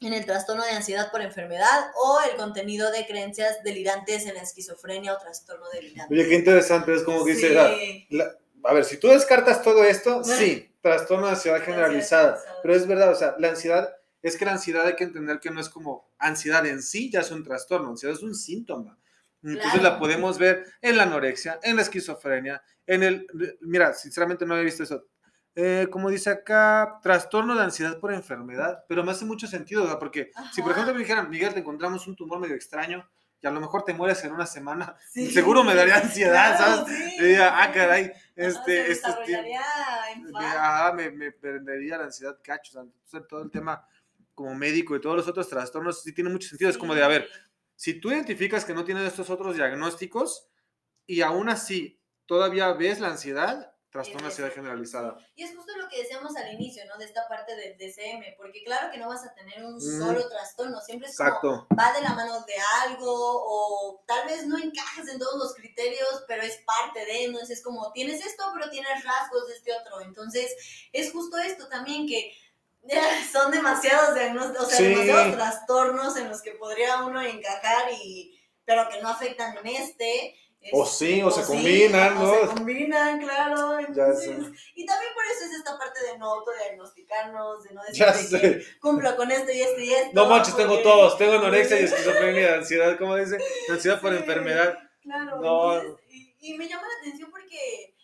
en el trastorno de ansiedad por enfermedad o el contenido de creencias delirantes en la esquizofrenia o trastorno delirante. Oye, qué interesante, es como que dice, la- Sí. la- a ver, si tú descartas todo esto, sí, trastorno de ansiedad generalizada, pero es verdad, o sea, la ansiedad, es que la ansiedad hay que entender que no es como ansiedad en sí, ya es un trastorno, ansiedad es un síntoma. Entonces Claro. la podemos ver en la anorexia, en la esquizofrenia, en el, mira, sinceramente no había visto eso. Eh, como dice acá, trastorno de ansiedad por enfermedad, pero me hace mucho sentido, sea, porque si por Ajá. ejemplo me dijeran, Miguel, te encontramos un tumor medio extraño y a lo mejor te mueres en una semana, Sí. seguro me daría ansiedad, Claro, ¿sabes? sí. Y diría, ah, caray, Ajá, este, se este en me, ajá, me, prendería la ansiedad, cacho, o sea, entonces, todo el tema como médico y todos los otros trastornos sí tiene mucho sentido, es como de, a ver, Sí. si tú identificas que no tienes estos otros diagnósticos y aún así todavía ves la ansiedad, trastorno de ansiedad generalizada. Y es justo lo que decíamos al inicio, ¿no? De esta parte del DCM, porque claro que no vas a tener un Mm. solo trastorno, siempre es como va de la mano de algo o tal vez no encajas en todos los criterios, pero es parte de, ¿no? Es, es como, tienes esto, pero tienes rasgos de este otro. Entonces, es justo esto también que son demasiados diagnósticos, o sea, Sí. demasiados trastornos en los que podría uno encajar y pero que no afectan en este. O sí, o se sí, combinan, o ¿no? se combinan, claro. Entonces, y también por eso es esta parte de no autodiagnosticarnos, de no decir Ya sé. que cumplo con esto y esto y esto. No manches, tengo porque- todos, tengo anorexia y esquizofrenia, ansiedad, ¿cómo dice? Ansiedad por Sí, enfermedad. Claro, No. entonces, y, y me llama la atención porque,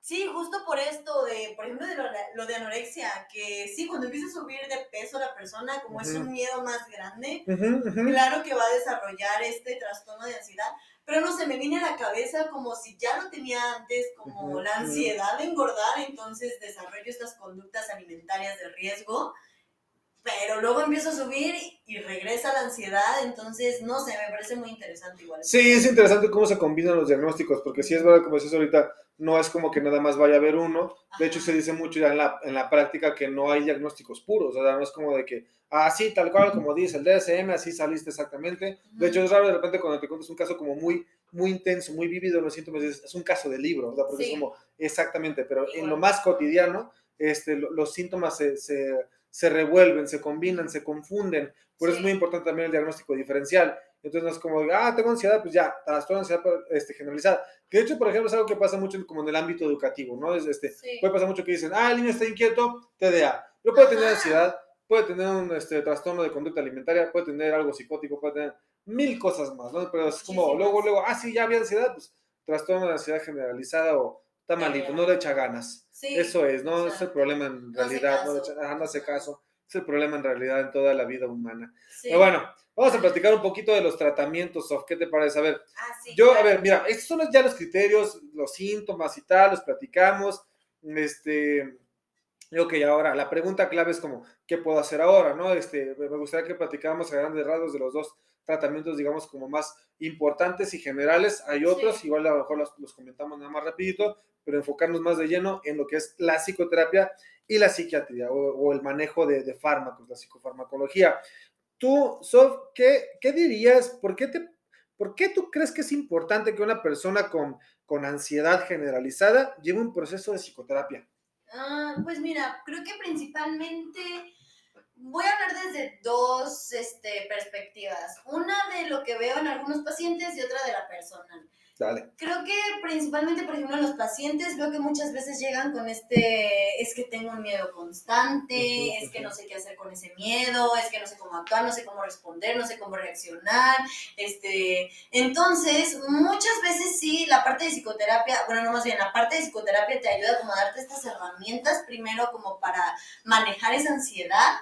sí, justo por esto de, por ejemplo, de lo, lo de anorexia, que sí, cuando empieza a subir de peso la persona, como es Ujú. un miedo más grande, Ujú, ujú. claro que va a desarrollar este trastorno de ansiedad, pero no se me viene a la cabeza como si ya lo tenía antes, como la ansiedad de engordar, entonces desarrollo estas conductas alimentarias de riesgo, pero luego empiezo a subir y regresa la ansiedad, entonces no sé, me parece muy interesante igual. Sí, es interesante cómo se combinan los diagnósticos, porque sí es verdad, como dices ahorita, no es como que nada más vaya a haber uno. De hecho, se dice mucho ya en la, en la práctica que no hay diagnósticos puros, o sea, no es como de que, ah, sí, tal cual, como dice el DSM, así saliste exactamente. De hecho, es raro de repente cuando te cuentas un caso como muy, muy intenso, muy vívido en los síntomas, es, un caso de libro, sea, porque Sí. es como, exactamente, pero en Igual. lo más cotidiano, este, lo- los síntomas se, se, se revuelven, se combinan, se confunden. Por eso Sí. es muy importante también el diagnóstico diferencial. Entonces no es como, ah, tengo ansiedad, pues ya, trastorno de ansiedad este, generalizada. Que de hecho, por ejemplo, es algo que pasa mucho como en el ámbito educativo, ¿no? Es, este, Sí. Puede pasar mucho que dicen, ah, el niño está inquieto, TDA. Pero puede tener Ajá. ansiedad, puede tener un este, trastorno de conducta alimentaria, puede tener algo psicótico, puede tener mil cosas más, ¿no? Pero es como, Muchísimas. luego, luego, ah, sí, ya había ansiedad, pues trastorno de ansiedad generalizada o está malito, no le echa ganas. Sí. Eso es, no o es el problema en no realidad, no, le echa- no hace caso. Es el problema en realidad en toda la vida humana. Pero bueno, vamos a platicar un poquito de los tratamientos, Sof. ¿Qué te parece? A ver, Ah, sí, yo, a ver, mira, estos son ya los criterios, los síntomas y tal, los platicamos. Este, ok, ahora la pregunta clave es como, ¿qué puedo hacer ahora? ¿no? Este, me gustaría que platicáramos a grandes rasgos de los dos tratamientos, digamos, como más importantes y generales. Hay otros, Sí. igual a lo mejor los, los comentamos nada más rapidito, pero enfocarnos más de lleno en lo que es la psicoterapia y la psiquiatría o, o el manejo de, de fármacos, la psicofarmacología. Tú, Sof, ¿qué, qué dirías? ¿Por qué, te, ¿Por qué tú crees que es importante que una persona con, con ansiedad generalizada lleve un proceso de psicoterapia? Ah, pues mira, creo que principalmente voy a hablar desde dos este, perspectivas. Una de lo que veo en algunos pacientes y otra de la personal. Dale. Creo que principalmente, por ejemplo, los pacientes veo que muchas veces llegan con este, es que tengo un miedo constante, es que no sé qué hacer con ese miedo, es que no sé cómo actuar, no sé cómo responder, no sé cómo reaccionar, este, entonces muchas veces sí, la parte de psicoterapia, bueno, no más bien, la parte de psicoterapia te ayuda como a darte estas herramientas primero como para manejar esa ansiedad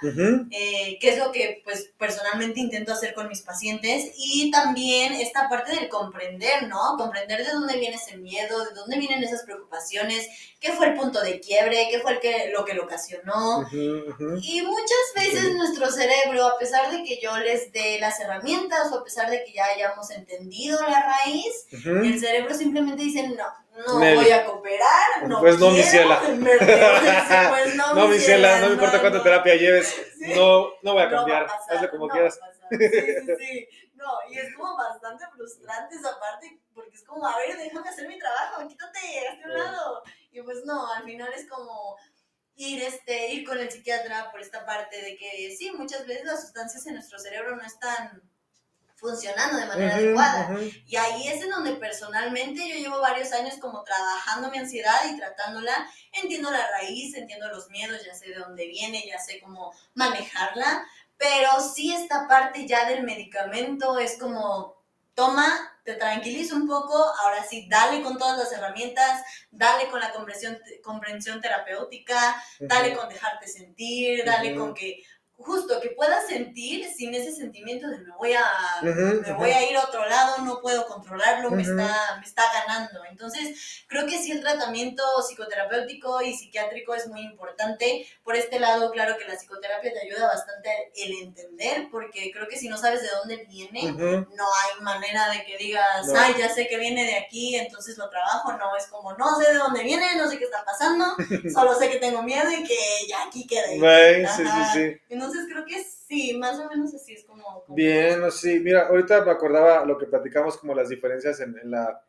eh, que es lo que pues personalmente intento hacer con mis pacientes y también esta parte del comprender, ¿no? Comprender de dónde viene ese miedo, de dónde vienen esas preocupaciones, qué fue el punto de quiebre, qué fue el que, lo que lo ocasionó. Y muchas veces nuestro cerebro, a pesar de que yo les dé las herramientas o a pesar de que ya hayamos entendido la raíz, el cerebro simplemente dice, no, no voy a cooperar, no Pues no, mi quiero". ciela. Pues no, No, mi ciela, no me importa no, cuánta no". terapia lleves, Sí. no, no voy a cambiar, hazle como no quieras. Sí, sí, sí. No, y es como bastante frustrante esa parte, porque es como, a ver, déjame hacer mi trabajo, quítate, hazte a un lado. Y pues no, al final es como ir, este, ir con el psiquiatra por esta parte de que sí, muchas veces las sustancias en nuestro cerebro no están funcionando de manera Ujú, adecuada. ujú. Y ahí es en donde personalmente yo llevo varios años como trabajando mi ansiedad y tratándola. Entiendo la raíz, entiendo los miedos, ya sé de dónde viene, ya sé cómo manejarla. Pero sí esta parte ya del medicamento es como, toma, te tranquiliza un poco, ahora sí, dale con todas las herramientas, dale con la comprensión, comprensión terapéutica, dale con dejarte sentir, dale con que justo que puedas sentir sin ese sentimiento de me voy a me voy a ir a otro lado, no puedo controlarlo, me está me está ganando. Entonces, creo que sí el tratamiento psicoterapéutico y psiquiátrico es muy importante. Por este lado, claro que la psicoterapia te ayuda bastante el entender, porque creo que si no sabes de dónde viene, no hay manera de que digas, No. ay, ya sé que viene de aquí, entonces lo trabajo. No, es como, no sé de dónde viene, no sé qué está pasando, solo sé que tengo miedo y que ya aquí quede. Güey, sí, sí, Ajá. sí. Entonces creo que sí, más o menos así es como... como- Bien, sí, mira, ahorita me acordaba lo que platicamos como las diferencias en, en la,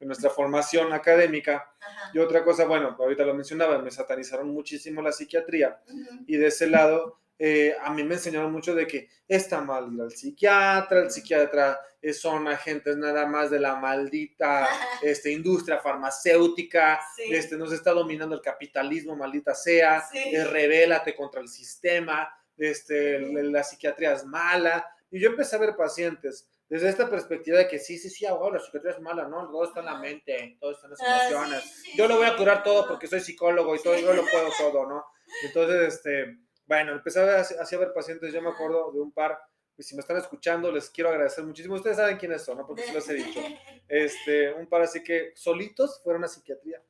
en nuestra formación académica. Ajá. Y otra cosa, bueno, ahorita lo mencionaba, me satanizaron muchísimo la psiquiatría. Y de ese lado, eh, a mí me enseñaron mucho de que está mal ir al psiquiatra, el psiquiatra son agentes nada más de la maldita este, industria farmacéutica, Sí. este, nos está dominando el capitalismo, maldita sea, Sí. eh, rebélate contra el sistema, este, la psiquiatría es mala. Y yo empecé a ver pacientes desde esta perspectiva de que sí, sí, sí, ahora la psiquiatría es mala, ¿no? Todo está en la mente, todo está en las Ah, emociones sí, sí, yo lo voy a sí. curar todo porque soy psicólogo y todo, Sí. yo lo puedo todo, ¿no? Entonces, este, bueno, empecé a ver así, así a ver pacientes, yo me acuerdo de un par, y si me están escuchando, les quiero agradecer muchísimo. Ustedes saben quiénes son, ¿no? Porque se los he dicho. Este, un par así que solitos fueron a psiquiatría.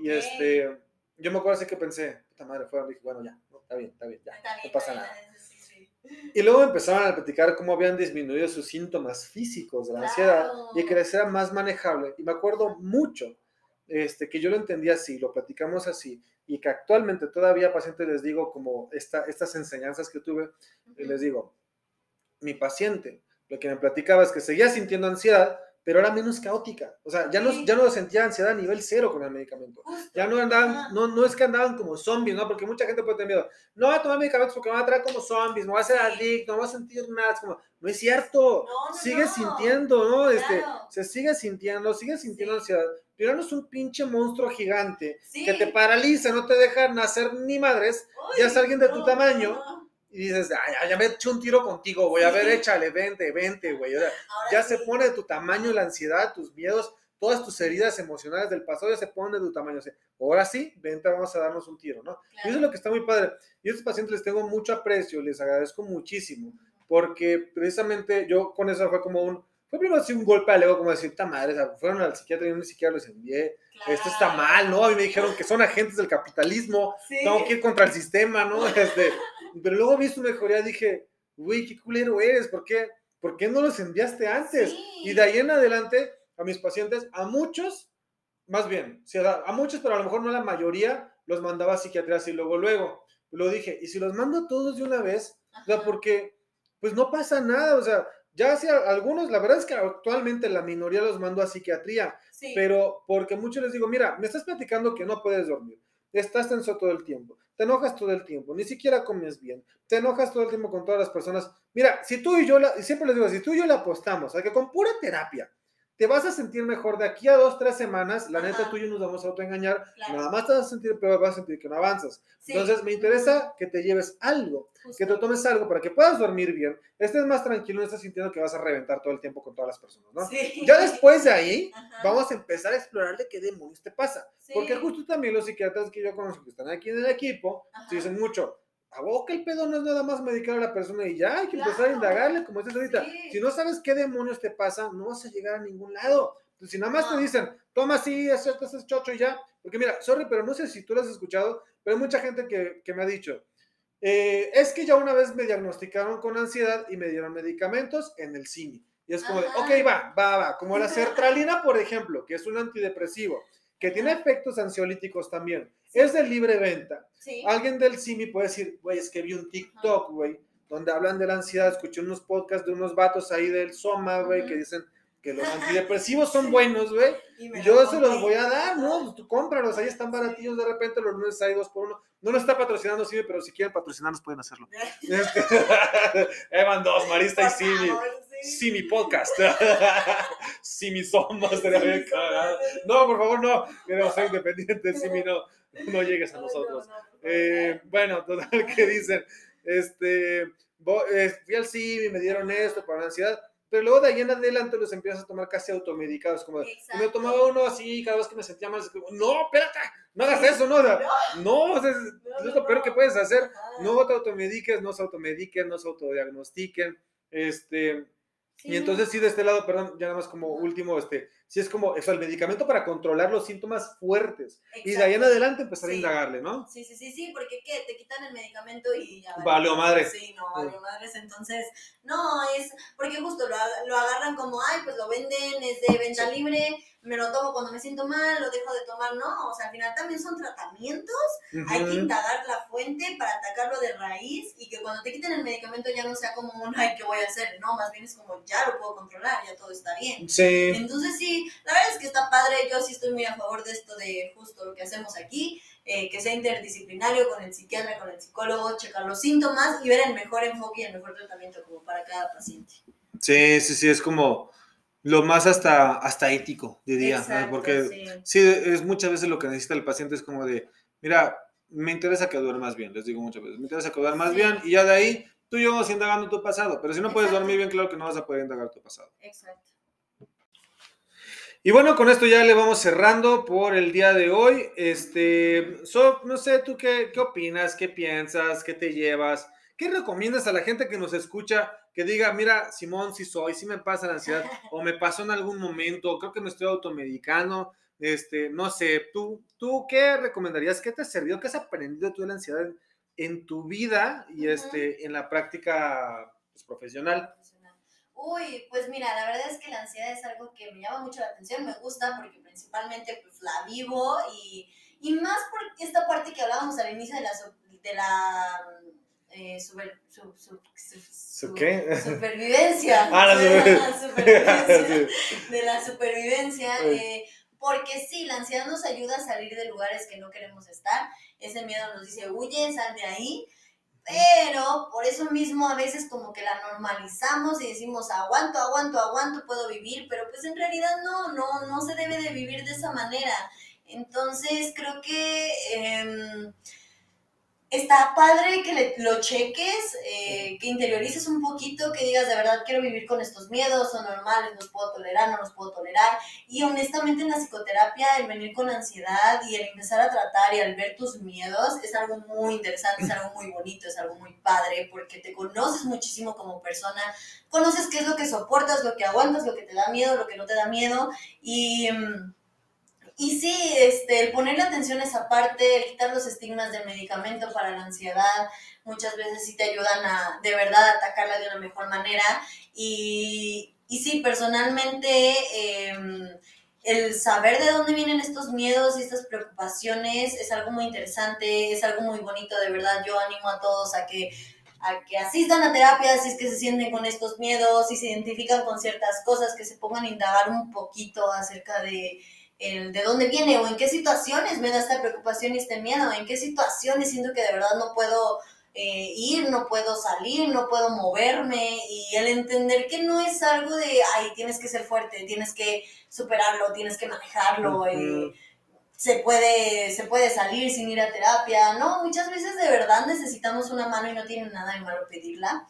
Y Ok. este, yo me acuerdo así que pensé, puta madre, fueron, dije, bueno, ya, está bien, está bien, ya, Está bien, no pasa nada. bien, sí, sí. Y luego empezaron a platicar cómo habían disminuido sus síntomas físicos de la ansiedad y que les era más manejable. Y me acuerdo mucho este, que yo lo entendía así, lo platicamos así, y que actualmente todavía a pacientes les digo como esta, estas enseñanzas que tuve, y les digo, mi paciente, lo que me platicaba es que seguía sintiendo ansiedad, pero era menos caótica. O sea, ya no, ya no sentía ansiedad a nivel cero con el medicamento. Justo. Ya no andaban, no, no es que andaban como zombies, ¿no? Porque mucha gente puede tener miedo. No voy a tomar medicamentos porque me van a traer como zombies, me voy a hacer adicto, no voy a sentir nada. Es como, no es cierto. No, no, sigue no. sintiendo, ¿no? Este, Claro. se sigue sintiendo, sigue sintiendo Sí. ansiedad. Pero no es un pinche monstruo gigante Sí. que te paraliza, no te deja nacer ni madres. Uy, ya es alguien de tu tamaño. Y dices, "Ay, ya, ya me eché un tiro contigo, güey. A ver, échale, vente, vente, güey. O sea, Ahora ya sí. se pone de tu tamaño la ansiedad, tus miedos, todas tus heridas emocionales del pasado ya se ponen de tu tamaño. O sea, ahora sí, vente, vamos a darnos un tiro, ¿no? Y eso es lo que está muy padre. Y a estos pacientes les tengo mucho aprecio, les agradezco muchísimo, porque precisamente yo con eso fue como un, fue primero así un golpe al ego, como decir, esta madre, o sea, fueron al psiquiatra y yo ni siquiera los envié, esto está mal, ¿no? Y me dijeron que son agentes del capitalismo, tengo que ir contra el sistema, ¿no? Este, pero luego vi su mejoría, dije, güey, qué culero eres, ¿por qué? ¿Por qué no los enviaste antes? Y de ahí en adelante, a mis pacientes, a muchos, más bien, a muchos, pero a lo mejor no a la mayoría, los mandaba a psiquiatría así luego, luego. Lo dije, y si los mando todos de una vez, o sea, porque pues no pasa nada, o sea, ya sea algunos, la verdad es que actualmente la minoría los mando a psiquiatría, pero porque muchos les digo, mira, me estás platicando que no puedes dormir, estás tenso todo el tiempo, te enojas todo el tiempo, ni siquiera comes bien, te enojas todo el tiempo con todas las personas. Mira, si tú y yo, la, y siempre les digo, si tú y yo le apostamos a que con pura terapia te vas a sentir mejor de aquí a dos, tres semanas, la neta tú y yo nos vamos a autoengañar, nada más te vas a sentir peor, vas a sentir que no avanzas. Entonces me interesa que te lleves algo, que te tomes algo para que puedas dormir bien, estés más tranquilo, no estés sintiendo que vas a reventar todo el tiempo con todas las personas, ¿no? Ya después de ahí, vamos a empezar a explorar de qué demonios te pasa. Porque justo también los psiquiatras que yo conozco que están aquí en el equipo, se dicen mucho, a que el pedo no es nada más medicar a la persona y ya hay que empezar a indagarle, como dices ahorita. Si no sabes qué demonios te pasa, no vas a llegar a ningún lado. Entonces, si nada más te dicen, toma así, esto, es chocho y ya. Porque mira, sorry, pero no sé si tú lo has escuchado, pero hay mucha gente que, que me ha dicho, eh, es que ya una vez me diagnosticaron con ansiedad y me dieron medicamentos en el CIMI. Y es como de, ok, va, va, va. Como la sertralina, por ejemplo, que es un antidepresivo, que tiene efectos ansiolíticos también es de libre venta. Alguien del CIMI puede decir, güey, es que vi un TikTok, güey, donde hablan de la ansiedad, escuché unos podcasts de unos vatos ahí del Soma, güey, que dicen que los antidepresivos son buenos, güey. Y, yo se los voy a dar, ¿no? Tú cómpralos, ahí están baratillos de repente, los lunes hay dos por uno. No lo está patrocinando CIMI, pero si quieren patrocinarnos pueden hacerlo. Este, Evan dos, Marista y CIMI. Simi Podcast. Simi Soma, estaría bien cagado. No, por favor, no. Queremos ser independientes, Simi, no. No llegues a nosotros. Eh, bueno, total, que dicen, este, fui al CIMI, me dieron esto para la ansiedad, pero luego de ahí en adelante los empiezas a tomar casi automedicados, como me tomaba uno así cada vez que me sentía mal, no, espérate, no hagas eso, no, no, no, es, lo peor que puedes hacer, no te automediques, no se automediquen, no se autodiagnostiquen, este, y entonces sí, de este lado, perdón, ya nada más como último, este, sí es como, eso, el medicamento para controlar los síntomas fuertes. Y de ahí en adelante empezar a indagarle, ¿no? Sí, sí, sí, sí, porque ¿qué? Te quitan el medicamento y ya. Vale, madre. Sí, no, vale madres. Entonces, no, es, porque justo lo, lo agarran como, ay, pues lo venden, es de venta libre me lo tomo cuando me siento mal, lo dejo de tomar, no, o sea, al final también son tratamientos, hay que indagar la fuente para atacarlo de raíz y que cuando te quiten el medicamento ya no sea como un, ay, ¿qué voy a hacer? No, más bien es como, ya lo puedo controlar, ya todo está bien. Sí. Entonces sí, la verdad es que está padre, yo sí estoy muy a favor de esto de justo lo que hacemos aquí, eh, que sea interdisciplinario con el psiquiatra, con el psicólogo, checar los síntomas y ver el mejor enfoque y el mejor tratamiento como para cada paciente. Sí, sí, sí, es como lo más hasta, hasta ético, diría, porque sí. es muchas veces lo que necesita el paciente es como de, mira, me interesa que duermas bien, les digo muchas veces, me interesa que duermas bien y ya de ahí tú y yo vamos indagando tu pasado, pero si no puedes dormir bien, claro que no vas a poder indagar tu pasado. Exacto. Y bueno, con esto ya le vamos cerrando por el día de hoy. Este, no sé, tú qué, qué opinas, qué piensas, qué te llevas, qué recomiendas a la gente que nos escucha que diga, mira, Simón, si soy, si me pasa la ansiedad, o me pasó en algún momento, creo que me estoy automedicando, este, no sé, ¿tú, tú qué recomendarías? ¿Qué te servido? ¿Qué has aprendido tú de la ansiedad en, tu vida y este, en la práctica pues, profesional? Uy, pues mira, la verdad es que la ansiedad es algo que me llama mucho la atención, me gusta porque principalmente pues la vivo y, y más por esta parte que hablábamos al inicio de la, de la eh, super, su, su, qué? supervivencia. Ah, la supervivencia. de la supervivencia. Eh, porque sí, la ansiedad nos ayuda a salir de lugares que no queremos estar. Ese miedo nos dice, huye, sal de ahí. Pero por eso mismo a veces como que la normalizamos y decimos, aguanto, aguanto, aguanto, puedo vivir, pero pues en realidad no, no, no se debe de vivir de esa manera. Entonces creo que... Eh, está padre que le- lo cheques, eh, que interiorices un poquito, que digas de verdad quiero vivir con estos miedos, son normales, los puedo tolerar, no los puedo tolerar. Y honestamente en la psicoterapia el venir con ansiedad y el empezar a tratar y al ver tus miedos es algo muy interesante, es algo muy bonito, es algo muy padre, porque te conoces muchísimo como persona, conoces qué es lo que soportas, lo que aguantas, lo que te da miedo, lo que no te da miedo. Y... mm, y sí, este, el ponerle atención a esa parte, el quitar los estigmas del medicamento para la ansiedad, muchas veces sí te ayudan a de verdad atacarla de una mejor manera. Y, y sí, personalmente, eh, el saber de dónde vienen estos miedos y estas preocupaciones es algo muy interesante, es algo muy bonito, de verdad. Yo animo a todos a que a que asistan a terapia si es que se sienten con estos miedos, si se identifican con ciertas cosas, que se pongan a indagar un poquito acerca de el de dónde viene o en qué situaciones me da esta preocupación y este miedo, en qué situaciones siento que de verdad no puedo eh, ir, no puedo salir, no puedo moverme y el entender que no es algo de, ay, tienes que ser fuerte, tienes que superarlo, tienes que manejarlo, eh, Ujú. se, puede, se puede salir sin ir a terapia, ¿no? Muchas veces de verdad necesitamos una mano y no tiene nada de malo pedirla.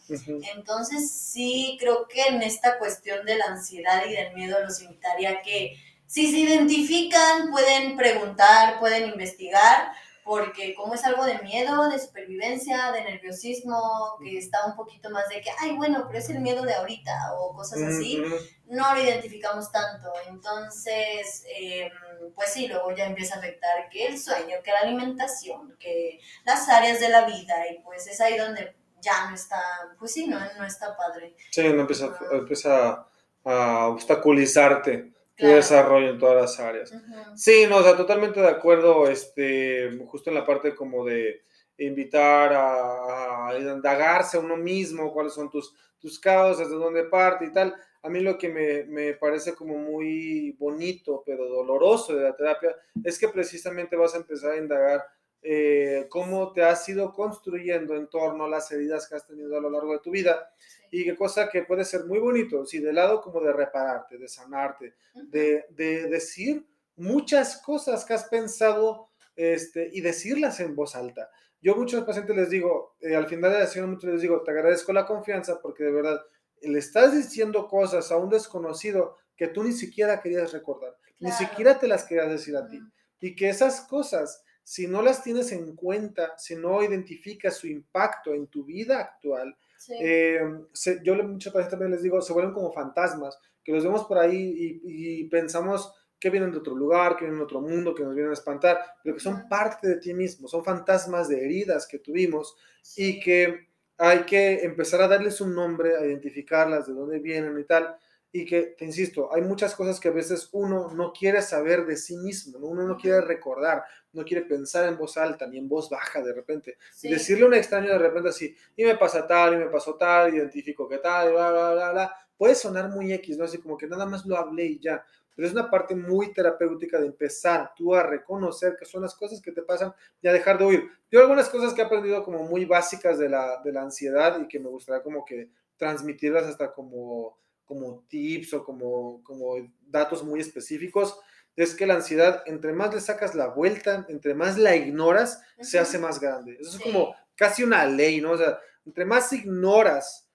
Entonces sí creo que en esta cuestión de la ansiedad y del miedo los invitaría a que si se identifican pueden preguntar, pueden investigar, porque como es algo de miedo, de supervivencia, de nerviosismo, que está un poquito más de que, ay, bueno, pero es el miedo de ahorita o cosas así, no lo identificamos tanto. Entonces, eh, pues sí, luego ya empieza a afectar que el sueño, que la alimentación, que las áreas de la vida, y pues es ahí donde ya no está, pues sí, no, no está padre. Sí, no empieza, empieza a obstaculizarte tu Claro. desarrollo en todas las áreas. Sí, no, o sea, totalmente de acuerdo, este, justo en la parte como de invitar a, a indagarse a uno mismo, cuáles son tus, tus causas, de dónde parte y tal. A mí lo que me, me parece como muy bonito, pero doloroso de la terapia, es que precisamente vas a empezar a indagar eh, cómo te has ido construyendo en torno a las heridas que has tenido a lo largo de tu vida y qué cosa que puede ser muy bonito, sí, de lado como de repararte, de sanarte, de, de decir muchas cosas que has pensado este, y decirlas en voz alta. Yo a muchos pacientes les digo, eh, al final de la sesión muchos les digo, te agradezco la confianza porque de verdad le estás diciendo cosas a un desconocido que tú ni siquiera querías recordar, ni Claro. siquiera te las querías decir a ti. Y que esas cosas, si no las tienes en cuenta, si no identificas su impacto en tu vida actual, Sí. eh, se- yo muchas veces también les digo, se vuelven como fantasmas, que los vemos por ahí y, y pensamos que vienen de otro lugar, que vienen de otro mundo, que nos vienen a espantar, pero que son Ujú. parte de ti mismo, son fantasmas de heridas que tuvimos Sí. y que hay que empezar a darles un nombre, a identificarlas, de dónde vienen y tal. Y que, te insisto, hay muchas cosas que a veces uno no quiere saber de sí mismo, ¿no? uno no quiere recordar, no quiere pensar en voz alta ni en voz baja de repente. Sí. Y decirle a un extraño de repente así, y me pasa tal, y me pasó tal, identifico qué tal, y bla, bla, bla, bla, puede sonar muy X, ¿no? Así como que nada más lo hablé y ya. Pero es una parte muy terapéutica de empezar tú a reconocer que son las cosas que te pasan y a dejar de huir. Yo algunas cosas que he aprendido como muy básicas de la, de la ansiedad y que me gustaría como que transmitirlas hasta como, como tips o como, como datos muy específicos, es que la ansiedad, entre más le sacas la vuelta, entre más la ignoras, se hace más grande. Eso es como casi una ley, ¿no? O sea, entre más ignoras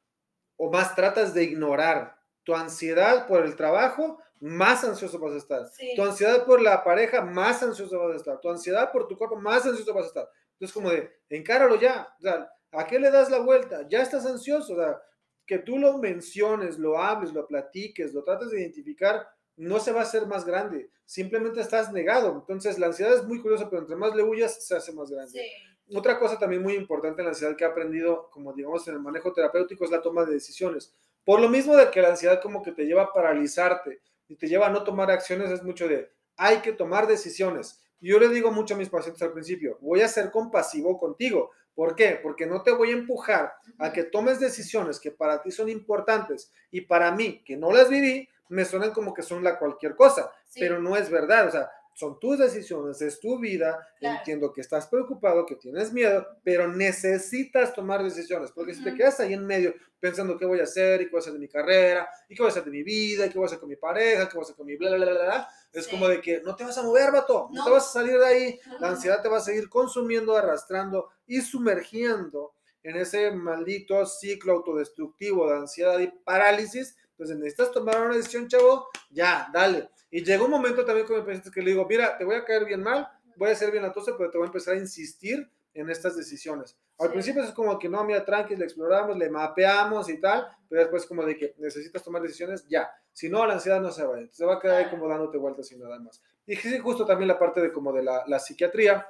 o más tratas de ignorar tu ansiedad por el trabajo, más ansioso vas a estar. Sí. Tu ansiedad por la pareja, más ansioso vas a estar. Tu ansiedad por tu cuerpo, más ansioso vas a estar. Entonces, como de, encáralo ya. O sea, ¿a qué le das la vuelta? Ya estás ansioso. O sea, que tú lo menciones, lo hables, lo platiques, lo trates de identificar, no se va a hacer más grande. Simplemente estás negado. Entonces, la ansiedad es muy curiosa, pero entre más le huyas, se hace más grande. Sí. Otra cosa también muy importante en la ansiedad que he aprendido, como digamos en el manejo terapéutico, es la toma de decisiones. Por lo mismo de que la ansiedad como que te lleva a paralizarte y te lleva a no tomar acciones, es mucho de, hay que tomar decisiones. Yo le digo mucho a mis pacientes al principio, voy a ser compasivo contigo. ¿Por qué? Porque no te voy a empujar a que tomes decisiones que para ti son importantes y para mí, que no las viví, me suenan como que son la cualquier cosa, Sí. pero no es verdad. O sea, son tus decisiones, es tu vida, entiendo que estás preocupado, que tienes miedo, pero necesitas tomar decisiones, porque si te quedas ahí en medio pensando qué voy a hacer y qué voy a hacer de mi carrera, y qué voy a hacer de mi vida, y qué voy a hacer con mi pareja, qué voy a hacer con mi bla, bla, bla, bla, es como de que no te vas a mover, vato, no, te vas a salir de ahí, la ansiedad te va a seguir consumiendo, arrastrando y sumergiendo en ese maldito ciclo autodestructivo de ansiedad y parálisis. Entonces necesitas tomar una decisión, chavo, ya, dale. Y llegó un momento también con mi paciente que le digo, mira, te voy a caer bien mal, voy a ser bien atosa, pero te voy a empezar a insistir en estas decisiones. Al principio es como que no, mira, tranqui, le exploramos, le mapeamos y tal, pero después como de que necesitas tomar decisiones, ya. Si no, la ansiedad no se va, se va a quedar ahí como dándote vueltas y nada más. Y sí, justo también la parte de como de la, la psiquiatría,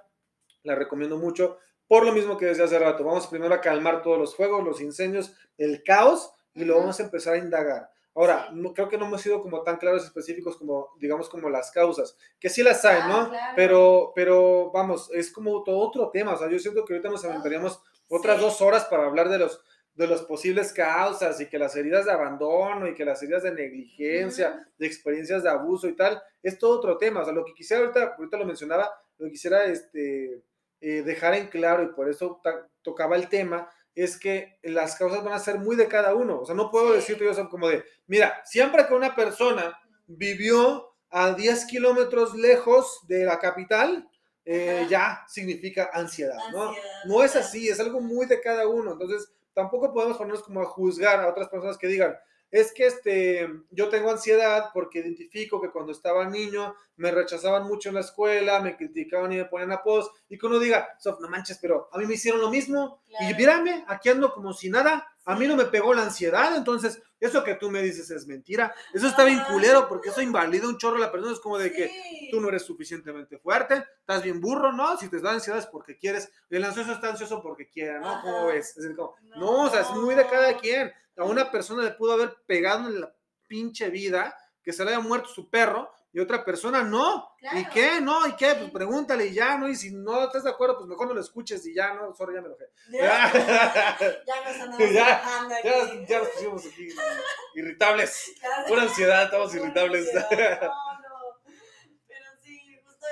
la recomiendo mucho, por lo mismo que decía hace rato, vamos primero a calmar todos los fuegos, los incendios, el caos, y lo vamos a empezar a indagar. Ahora, no, creo que no hemos sido como tan claros específicos como, digamos, como las causas, que sí las hay, ¿no? Ah, pero, pero, vamos, es como todo otro tema, o sea, yo siento que ahorita nos aventaríamos otras dos horas para hablar de los, de los posibles causas y que las heridas de abandono y que las heridas de negligencia, de experiencias de abuso y tal, es todo otro tema, o sea, lo que quisiera ahorita, ahorita lo mencionaba, lo que quisiera este, eh, dejar en claro y por eso tocaba el tema, es que las causas van a ser muy de cada uno. O sea, no puedo decirte yo como de, mira, siempre que una persona vivió a 10 kilómetros lejos de la capital, eh, ya significa ansiedad, ¿no? no es así, es algo muy de cada uno. Entonces, tampoco podemos ponernos como a juzgar a otras personas que digan, es que este, yo tengo ansiedad porque identifico que cuando estaba niño me rechazaban mucho en la escuela, me criticaban y me ponían apodos, y que uno diga, Sof, no manches, pero a mí me hicieron lo mismo, y mírame, aquí ando como si nada, a mí no me pegó la ansiedad, entonces eso que tú me dices es mentira, eso está bien culero, porque eso invalida un chorro a la persona, es como de que tú no eres suficientemente fuerte, estás bien burro, ¿no? Si te da ansiedad es porque quieres, el ansioso está ansioso porque quiere, ¿no? ¿Cómo ves? Es como, no, o sea, es muy de cada quien, a una persona le pudo haber pegado en la pinche vida, que se le haya muerto su perro, y otra persona no. ¿Y qué? No, ¿y qué? Pues pregúntale y ya, ¿no? Y si no estás de acuerdo, pues mejor no lo escuches y ya, ¿no? Sorry, ya me enojé. Ya, ya nos ya, ya, ya, nos pusimos aquí irritables. Pura ansiedad, estamos irritables.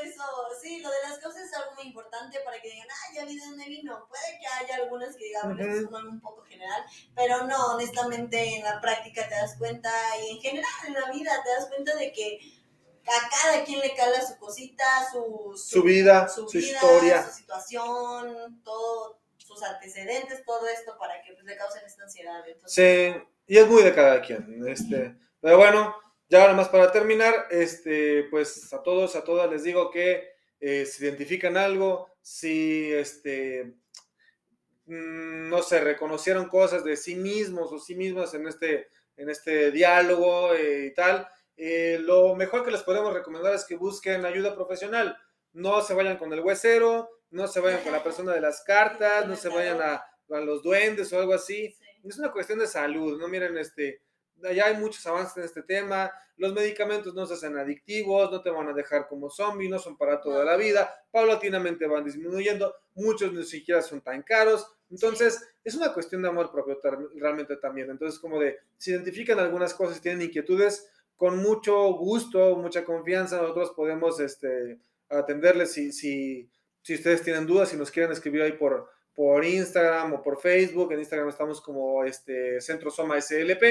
Eso, sí, lo de las causas es algo muy importante para que digan, ah, ya vi de dónde vino. Puede que haya algunas que digan, uh un poco general, pero no, honestamente en la práctica te das cuenta y en general en la vida te das cuenta de que a cada quien le cala su cosita, su, su, vida, su, historia, su situación, todo, sus antecedentes, todo esto para que pues, le causen esta ansiedad. sí, y es muy de cada quien. Este, pero bueno, ya nada más para terminar, este, pues a todos, a todas les digo que eh, si identifican algo, si este, mm, no sé, reconocieron cosas de sí mismos o sí mismas en este, en este diálogo eh, y tal, eh, lo mejor que les podemos recomendar es que busquen ayuda profesional. No se vayan con el huesero, no se vayan con la persona de las cartas, no se vayan a, a los duendes o algo así. Es una cuestión de salud, ¿no? Miren, este, ya hay muchos avances en este tema, los medicamentos no se hacen adictivos, no te van a dejar como zombie, no son para toda la vida, paulatinamente van disminuyendo, muchos ni siquiera son tan caros, entonces es una cuestión de amor propio realmente también, entonces como de, si identifican algunas cosas, tienen inquietudes, con mucho gusto, mucha confianza, nosotros podemos este, atenderles si, si, si ustedes tienen dudas, si nos quieren escribir ahí por, por Instagram o por Facebook, en Instagram estamos como este, Centro Soma SLP,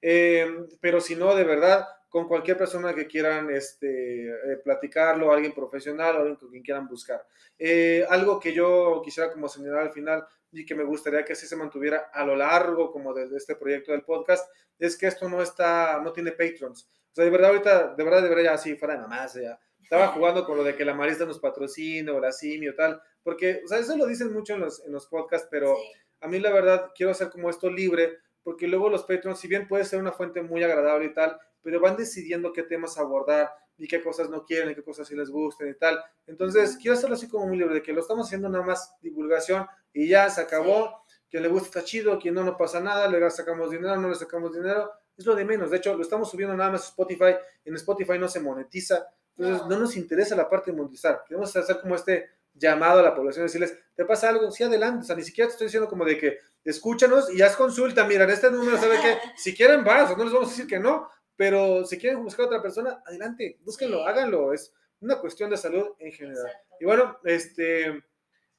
Em, pero si no, de verdad, con cualquier persona que quieran este, eh, platicarlo, alguien profesional alguien con quien quieran buscar. Eh, algo que yo quisiera como señalar al final y que me gustaría que así se mantuviera a lo largo como de, este proyecto del podcast, es que esto no está, no tiene patrons. O sea, de verdad ahorita, de verdad debería así, fuera nada más, ya. Estaba jugando con lo de que la Marista nos patrocine o la Simio tal, porque, o sea, eso lo dicen mucho en los, en los podcasts, pero a mí la verdad quiero hacer como esto libre porque luego los Patreons, si bien puede ser una fuente muy agradable y tal, pero van decidiendo qué temas abordar y qué cosas no quieren y qué cosas sí les gustan y tal. Entonces, quiero hacerlo así como muy libre, de que lo estamos haciendo nada más divulgación y ya se acabó. Quien le gusta está chido, quien no, no pasa nada, le sacamos dinero, no le sacamos dinero, es lo de menos. De hecho, lo estamos subiendo nada más a Spotify, en Spotify no se monetiza, entonces no nos interesa la parte de monetizar. Queremos hacer como este llamado a la población, decirles, ¿te pasa algo? Sí, adelante, o sea, ni siquiera te estoy diciendo como de que escúchanos y haz consulta, mira, en este número, ¿sabe qué? Si quieren, vas, no les vamos a decir que no, pero si quieren buscar a otra persona, adelante, búsquenlo, háganlo, es, una cuestión de salud en general. Exacto. Y bueno, este,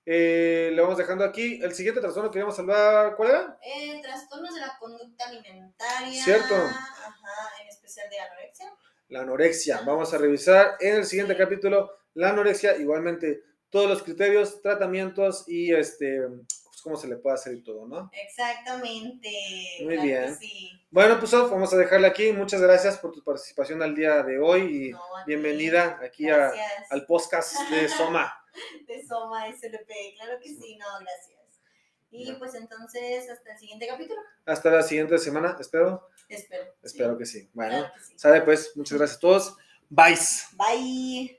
eh, le vamos dejando aquí. El siguiente trastorno que queríamos hablar, ¿cuál era? Eh, trastornos de la conducta alimentaria. Cierto. Ajá, en especial de anorexia. La anorexia. Vamos a revisar en el siguiente Sí. capítulo la anorexia, igualmente todos los criterios, tratamientos y este, pues, cómo se le puede hacer y todo, ¿no? Exactamente. Muy claro bien. sí. Bueno, pues vamos a dejarle aquí. Muchas gracias por tu participación al día de hoy y No, bienvenida aquí a- al podcast de Soma. de Soma SLP. Claro que sí, no, gracias. Y pues entonces, hasta el siguiente capítulo. Hasta la siguiente semana, espero. Espero. Espero Sí, que sí. Bueno, claro que sí. sale pues. Muchas gracias a todos. Bye. Bye.